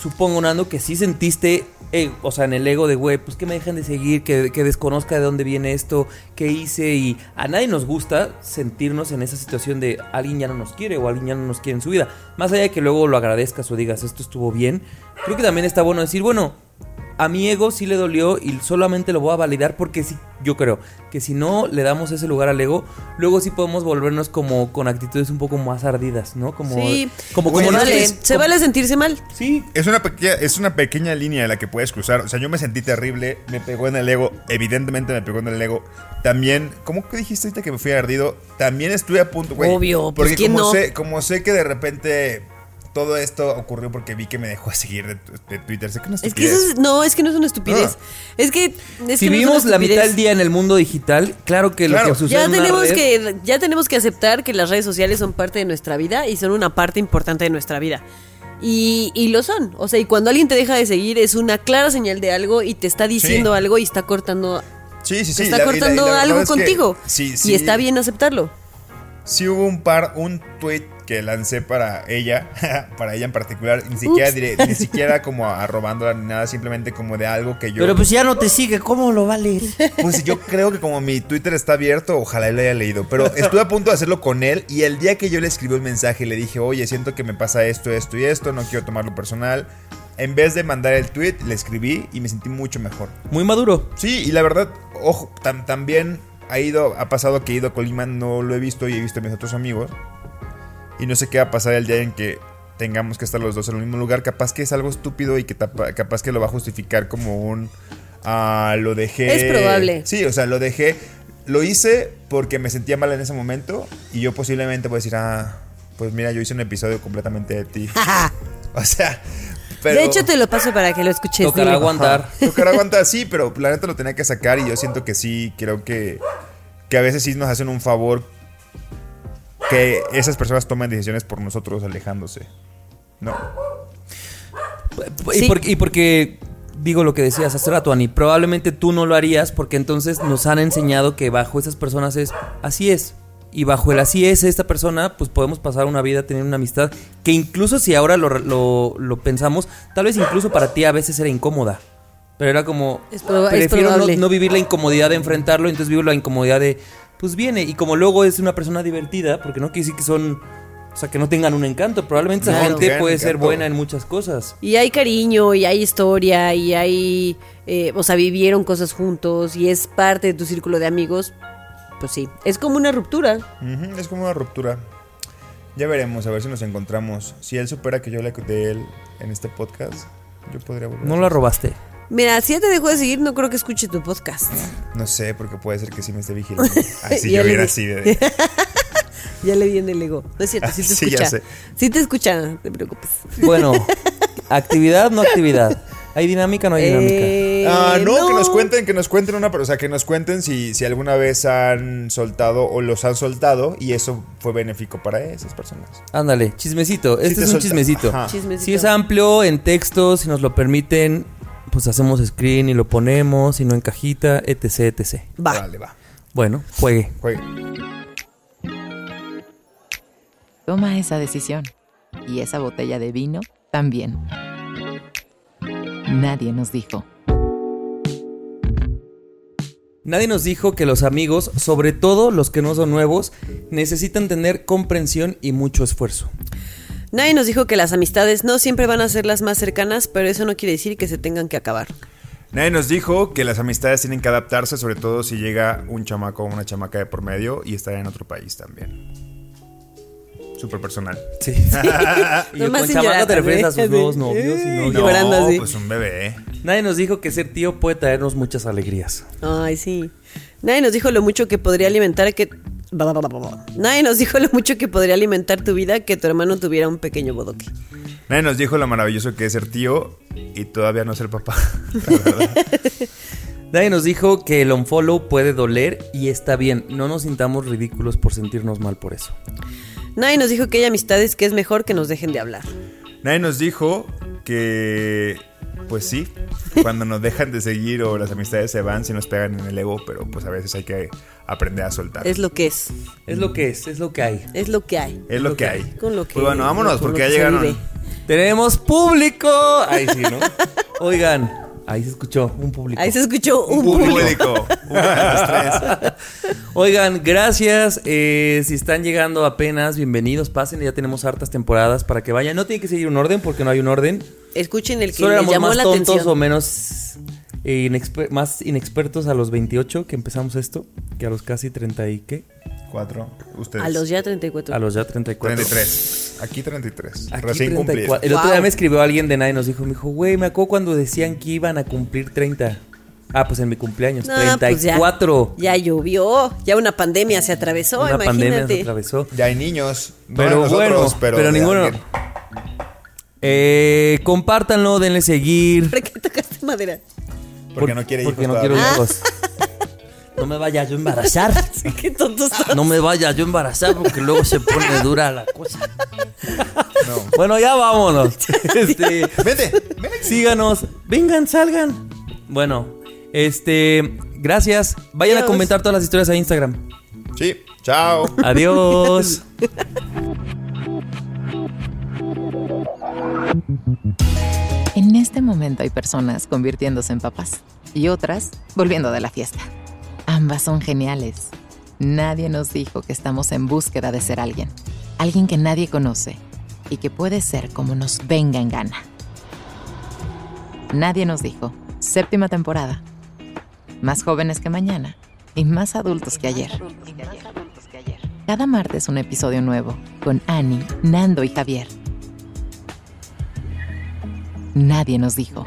[SPEAKER 2] supongo, Nando, que sí sentiste, eh, o sea, en el ego de, güey, pues que me dejen de seguir, que, que desconozca de dónde viene esto, qué hice y a nadie nos gusta sentirnos en esa situación de alguien ya no nos quiere o alguien ya no nos quiere en su vida. Más allá de que luego lo agradezcas o digas, esto estuvo bien, creo que también está bueno decir, bueno, a mi ego sí le dolió y solamente lo voy a validar porque sí, yo creo que si no le damos ese lugar al ego, luego sí podemos volvernos como con actitudes un poco más ardidas, ¿no? Como,
[SPEAKER 3] Sí,
[SPEAKER 2] como, como
[SPEAKER 3] vale,
[SPEAKER 2] es-
[SPEAKER 3] se
[SPEAKER 2] como-
[SPEAKER 3] vale sentirse mal.
[SPEAKER 2] Sí,
[SPEAKER 1] Es una, pequeña, es una pequeña línea la que puedes cruzar. O sea, yo me sentí terrible, me pegó en el ego, evidentemente me pegó en el ego. También, ¿cómo que dijiste ahorita que me fui ardido? También estuve a punto, güey.
[SPEAKER 3] Obvio, pues,
[SPEAKER 1] porque
[SPEAKER 3] ¿quién
[SPEAKER 1] como
[SPEAKER 3] no?
[SPEAKER 1] sé, como sé que de repente todo esto ocurrió porque vi que me dejó de seguir de, de Twitter. Sé que no
[SPEAKER 3] Es que eso es- no, es que no es una estupidez.
[SPEAKER 1] Ah.
[SPEAKER 3] Es que. Es
[SPEAKER 2] si
[SPEAKER 3] que no es
[SPEAKER 2] vivimos la mitad del día en el mundo digital, claro que
[SPEAKER 1] Claro.
[SPEAKER 2] lo que sucede
[SPEAKER 3] Ya tenemos,
[SPEAKER 2] red-
[SPEAKER 3] que, ya tenemos que aceptar que las redes sociales son parte de nuestra vida y son una parte importante de nuestra vida. Y, y lo son. O sea, y cuando alguien te deja de seguir es una clara señal de algo y te está diciendo
[SPEAKER 1] Sí.
[SPEAKER 3] algo y está cortando,
[SPEAKER 1] Sí, sí, sí.
[SPEAKER 3] te está
[SPEAKER 1] la- y la- y
[SPEAKER 3] cortando
[SPEAKER 1] la
[SPEAKER 3] algo
[SPEAKER 1] es que
[SPEAKER 3] contigo.
[SPEAKER 1] sí, sí.
[SPEAKER 3] Y está bien aceptarlo.
[SPEAKER 1] Sí hubo un par, un tweet que lancé para ella, <laughs> para ella en particular, ni siquiera, diré- ni siquiera como arrobándola ni nada, simplemente como de algo que yo...
[SPEAKER 2] Pero pues ya no te sigue, ¿cómo lo va a leer?
[SPEAKER 1] Pues yo creo que como mi Twitter está abierto, ojalá él lo haya leído. Pero estuve a punto de hacerlo con él y el día que yo le escribí un mensaje le dije, oye, siento que me pasa esto, esto y esto, no quiero tomarlo personal. En vez de mandar el tweet, le escribí y me sentí mucho mejor.
[SPEAKER 2] Muy maduro.
[SPEAKER 1] Sí, y la verdad, ojo, tam- también ha ido, ha pasado que he ido a Colima, no lo he visto y he visto a mis otros amigos. Y no sé qué va a pasar el día en que tengamos que estar los dos en el mismo lugar. Capaz que es algo estúpido y que tapa- capaz que lo va a justificar como un... ah, lo dejé...
[SPEAKER 3] Es probable.
[SPEAKER 1] Sí, o sea, lo dejé... Lo hice porque me sentía mal en ese momento y yo posiblemente voy a decir, ah, pues mira, yo hice un episodio completamente de ti. <laughs> o sea, pero...
[SPEAKER 3] De hecho, te lo paso para que lo escuches.
[SPEAKER 2] Tocará aguantar.
[SPEAKER 1] Tocar aguanta, sí, pero la neta lo tenía que sacar y yo siento que sí, creo que, que a veces sí nos hacen un favor que esas personas tomen decisiones por nosotros alejándose. No.
[SPEAKER 2] Y, porque, y porque digo lo que decías hace rato, Ani, probablemente tú no lo harías porque entonces nos han enseñado que bajo esas personas es así es. Y bajo el así es esta persona, pues podemos pasar una vida teniendo una amistad que incluso si ahora lo, lo- lo pensamos, tal vez incluso para ti a veces era incómoda. Pero era como,
[SPEAKER 3] Es proba- es
[SPEAKER 2] prefiero no, no vivir la incomodidad de enfrentarlo, entonces vivo la incomodidad de, pues viene. Y como luego es una persona divertida, porque no quiere decir que son, o sea, que no tengan un encanto. Probablemente esa
[SPEAKER 1] No,
[SPEAKER 2] gente puede ser buena en muchas cosas.
[SPEAKER 3] Y hay cariño, y hay historia, y hay. eh, o sea, vivieron cosas juntos, y es parte de tu círculo de amigos. Pues sí, es como una ruptura.
[SPEAKER 1] Es como una ruptura. Ya veremos, a ver si nos encontramos. Si él supera que yo le de él en este podcast, yo podría volver.
[SPEAKER 2] No
[SPEAKER 1] hacer-
[SPEAKER 2] robaste.
[SPEAKER 3] Mira, si ya te dejó de seguir, no creo que escuche tu podcast.
[SPEAKER 1] No sé, porque puede ser que sí me esté vigilando. <laughs> Así
[SPEAKER 3] Ya
[SPEAKER 1] yo
[SPEAKER 3] di-
[SPEAKER 1] así de... <laughs>
[SPEAKER 3] Ya le di en el ego. No es cierto, sí te <laughs>
[SPEAKER 1] Sí, ya
[SPEAKER 3] escucha.
[SPEAKER 1] sé.
[SPEAKER 3] Sí te escucha, no te preocupes.
[SPEAKER 2] Bueno, actividad, no actividad. ¿Hay dinámica, no hay dinámica?
[SPEAKER 3] Eh,
[SPEAKER 1] Ah, no, que nos cuenten, que nos cuenten una, o sea, que nos cuenten si, si alguna vez han soltado o los han soltado y eso fue benéfico para esas personas.
[SPEAKER 2] Ándale, chismecito. Este
[SPEAKER 1] te
[SPEAKER 2] es un chismecito.
[SPEAKER 3] Chismecito.
[SPEAKER 2] Si es amplio, en texto, si nos lo permiten, pues hacemos screen y lo ponemos, si no en cajita, etc, etc.
[SPEAKER 3] Va.
[SPEAKER 1] Vale, va.
[SPEAKER 2] Bueno, juegue.
[SPEAKER 1] Juegue.
[SPEAKER 4] Toma esa decisión. Y esa botella de vino también. Nadie nos dijo.
[SPEAKER 2] Nadie nos dijo que los amigos, sobre todo los que no son nuevos, necesitan tener comprensión y mucho esfuerzo.
[SPEAKER 3] Nadie nos dijo que las amistades no siempre van a ser las más cercanas, pero eso no quiere decir que se tengan que acabar.
[SPEAKER 1] Nadie nos dijo que las amistades tienen que adaptarse, sobre todo si llega un chamaco o una chamaca de por medio y está en otro país también. Súper personal.
[SPEAKER 2] Sí. <laughs> y <laughs>
[SPEAKER 3] Nomás
[SPEAKER 2] con chamaco te refieres a sus nuevos novios y
[SPEAKER 3] llorando
[SPEAKER 1] No,
[SPEAKER 3] así.
[SPEAKER 1] pues un bebé.
[SPEAKER 2] Nadie nos dijo que ser tío puede traernos muchas alegrías.
[SPEAKER 3] Ay, sí. Nadie nos dijo lo mucho que podría alimentar que... Nadie nos dijo lo mucho que podría alimentar tu vida que tu hermano tuviera un pequeño bodoque.
[SPEAKER 1] Nadie nos dijo lo maravilloso que es ser tío y todavía no ser papá. <laughs> <laughs>
[SPEAKER 2] Nadie nos dijo que el unfollow puede doler y está bien. No nos sintamos ridículos por sentirnos mal por eso.
[SPEAKER 3] Nadie nos dijo que hay amistades que es mejor que nos dejen de hablar.
[SPEAKER 1] Nadie nos dijo que, pues sí, cuando nos dejan de seguir o las amistades se van, sí nos pegan en el ego, pero pues a veces hay que aprender a soltar.
[SPEAKER 3] Es lo que es.
[SPEAKER 2] Es lo que es, es lo que hay.
[SPEAKER 3] Es lo que hay.
[SPEAKER 1] Es lo que hay.
[SPEAKER 3] Con lo que
[SPEAKER 1] Pues bueno, vámonos, porque
[SPEAKER 3] que
[SPEAKER 1] ya llegaron.
[SPEAKER 2] ¡Tenemos público! Ahí sí, ¿no? <laughs> Oigan, ahí se escuchó un público.
[SPEAKER 3] Ahí se escuchó un,
[SPEAKER 1] Un
[SPEAKER 3] público.
[SPEAKER 1] público. <laughs> Una de las tres. <laughs>
[SPEAKER 2] Oigan, gracias. Eh, si están llegando apenas, bienvenidos, pasen. Ya tenemos hartas temporadas para que vayan. No tiene que seguir un orden porque no hay un orden.
[SPEAKER 3] Escuchen el que
[SPEAKER 2] Solo
[SPEAKER 3] les llamó
[SPEAKER 2] más
[SPEAKER 3] la
[SPEAKER 2] tontos
[SPEAKER 3] atención.
[SPEAKER 2] o menos eh, inexper- más inexpertos a los 28 que empezamos esto que a los casi 30 y qué?
[SPEAKER 1] Cuatro. Ustedes.
[SPEAKER 3] A los ya 34.
[SPEAKER 2] A los ya 34.
[SPEAKER 1] 33. Aquí 33.
[SPEAKER 2] Aquí
[SPEAKER 1] Recién
[SPEAKER 2] 34.
[SPEAKER 1] cumplido.
[SPEAKER 2] El otro
[SPEAKER 3] Wow.
[SPEAKER 2] día me escribió alguien de nadie y nos dijo, me dijo, güey, me acuerdo cuando decían que iban a cumplir 30. Ah, pues en mi cumpleaños,
[SPEAKER 3] No, pues ya.
[SPEAKER 2] 34.
[SPEAKER 3] Ya llovió, ya una pandemia se atravesó,
[SPEAKER 2] Una pandemia se
[SPEAKER 3] imagínate.
[SPEAKER 2] atravesó.
[SPEAKER 1] Ya hay niños. No
[SPEAKER 2] Pero
[SPEAKER 1] de nosotros,
[SPEAKER 2] bueno,
[SPEAKER 1] pero,
[SPEAKER 2] pero ninguno.
[SPEAKER 1] alguien.
[SPEAKER 2] Eh, compártanlo, denle seguir.
[SPEAKER 3] ¿Por qué tocaste madera?
[SPEAKER 1] Porque no quiere
[SPEAKER 2] Porque
[SPEAKER 1] hijos
[SPEAKER 2] no quiero
[SPEAKER 1] todavía.
[SPEAKER 2] hijos. <laughs> No me vaya yo a embarazar. <laughs>
[SPEAKER 3] Sí, qué tontos son.
[SPEAKER 2] No me vaya yo a embarazar porque luego se pone dura la cosa.
[SPEAKER 1] No.
[SPEAKER 2] Bueno, ya vámonos. <laughs> Este,
[SPEAKER 1] Vete, aquí.
[SPEAKER 2] síganos. Vengan, salgan. Bueno, este, gracias. Vayan a comentar todas las historias a Instagram.
[SPEAKER 1] Sí, chao.
[SPEAKER 2] Adiós.
[SPEAKER 4] En este momento hay personas convirtiéndose en papás y otras volviendo de la fiesta. Ambas son geniales. Nadie nos dijo que estamos en búsqueda de ser alguien. Alguien que nadie conoce y que puede ser como nos venga en gana. Nadie nos dijo. Séptima temporada. Más jóvenes que mañana y más adultos que ayer. Cada martes un episodio nuevo con Annie, Nando y Javier. Nadie nos dijo.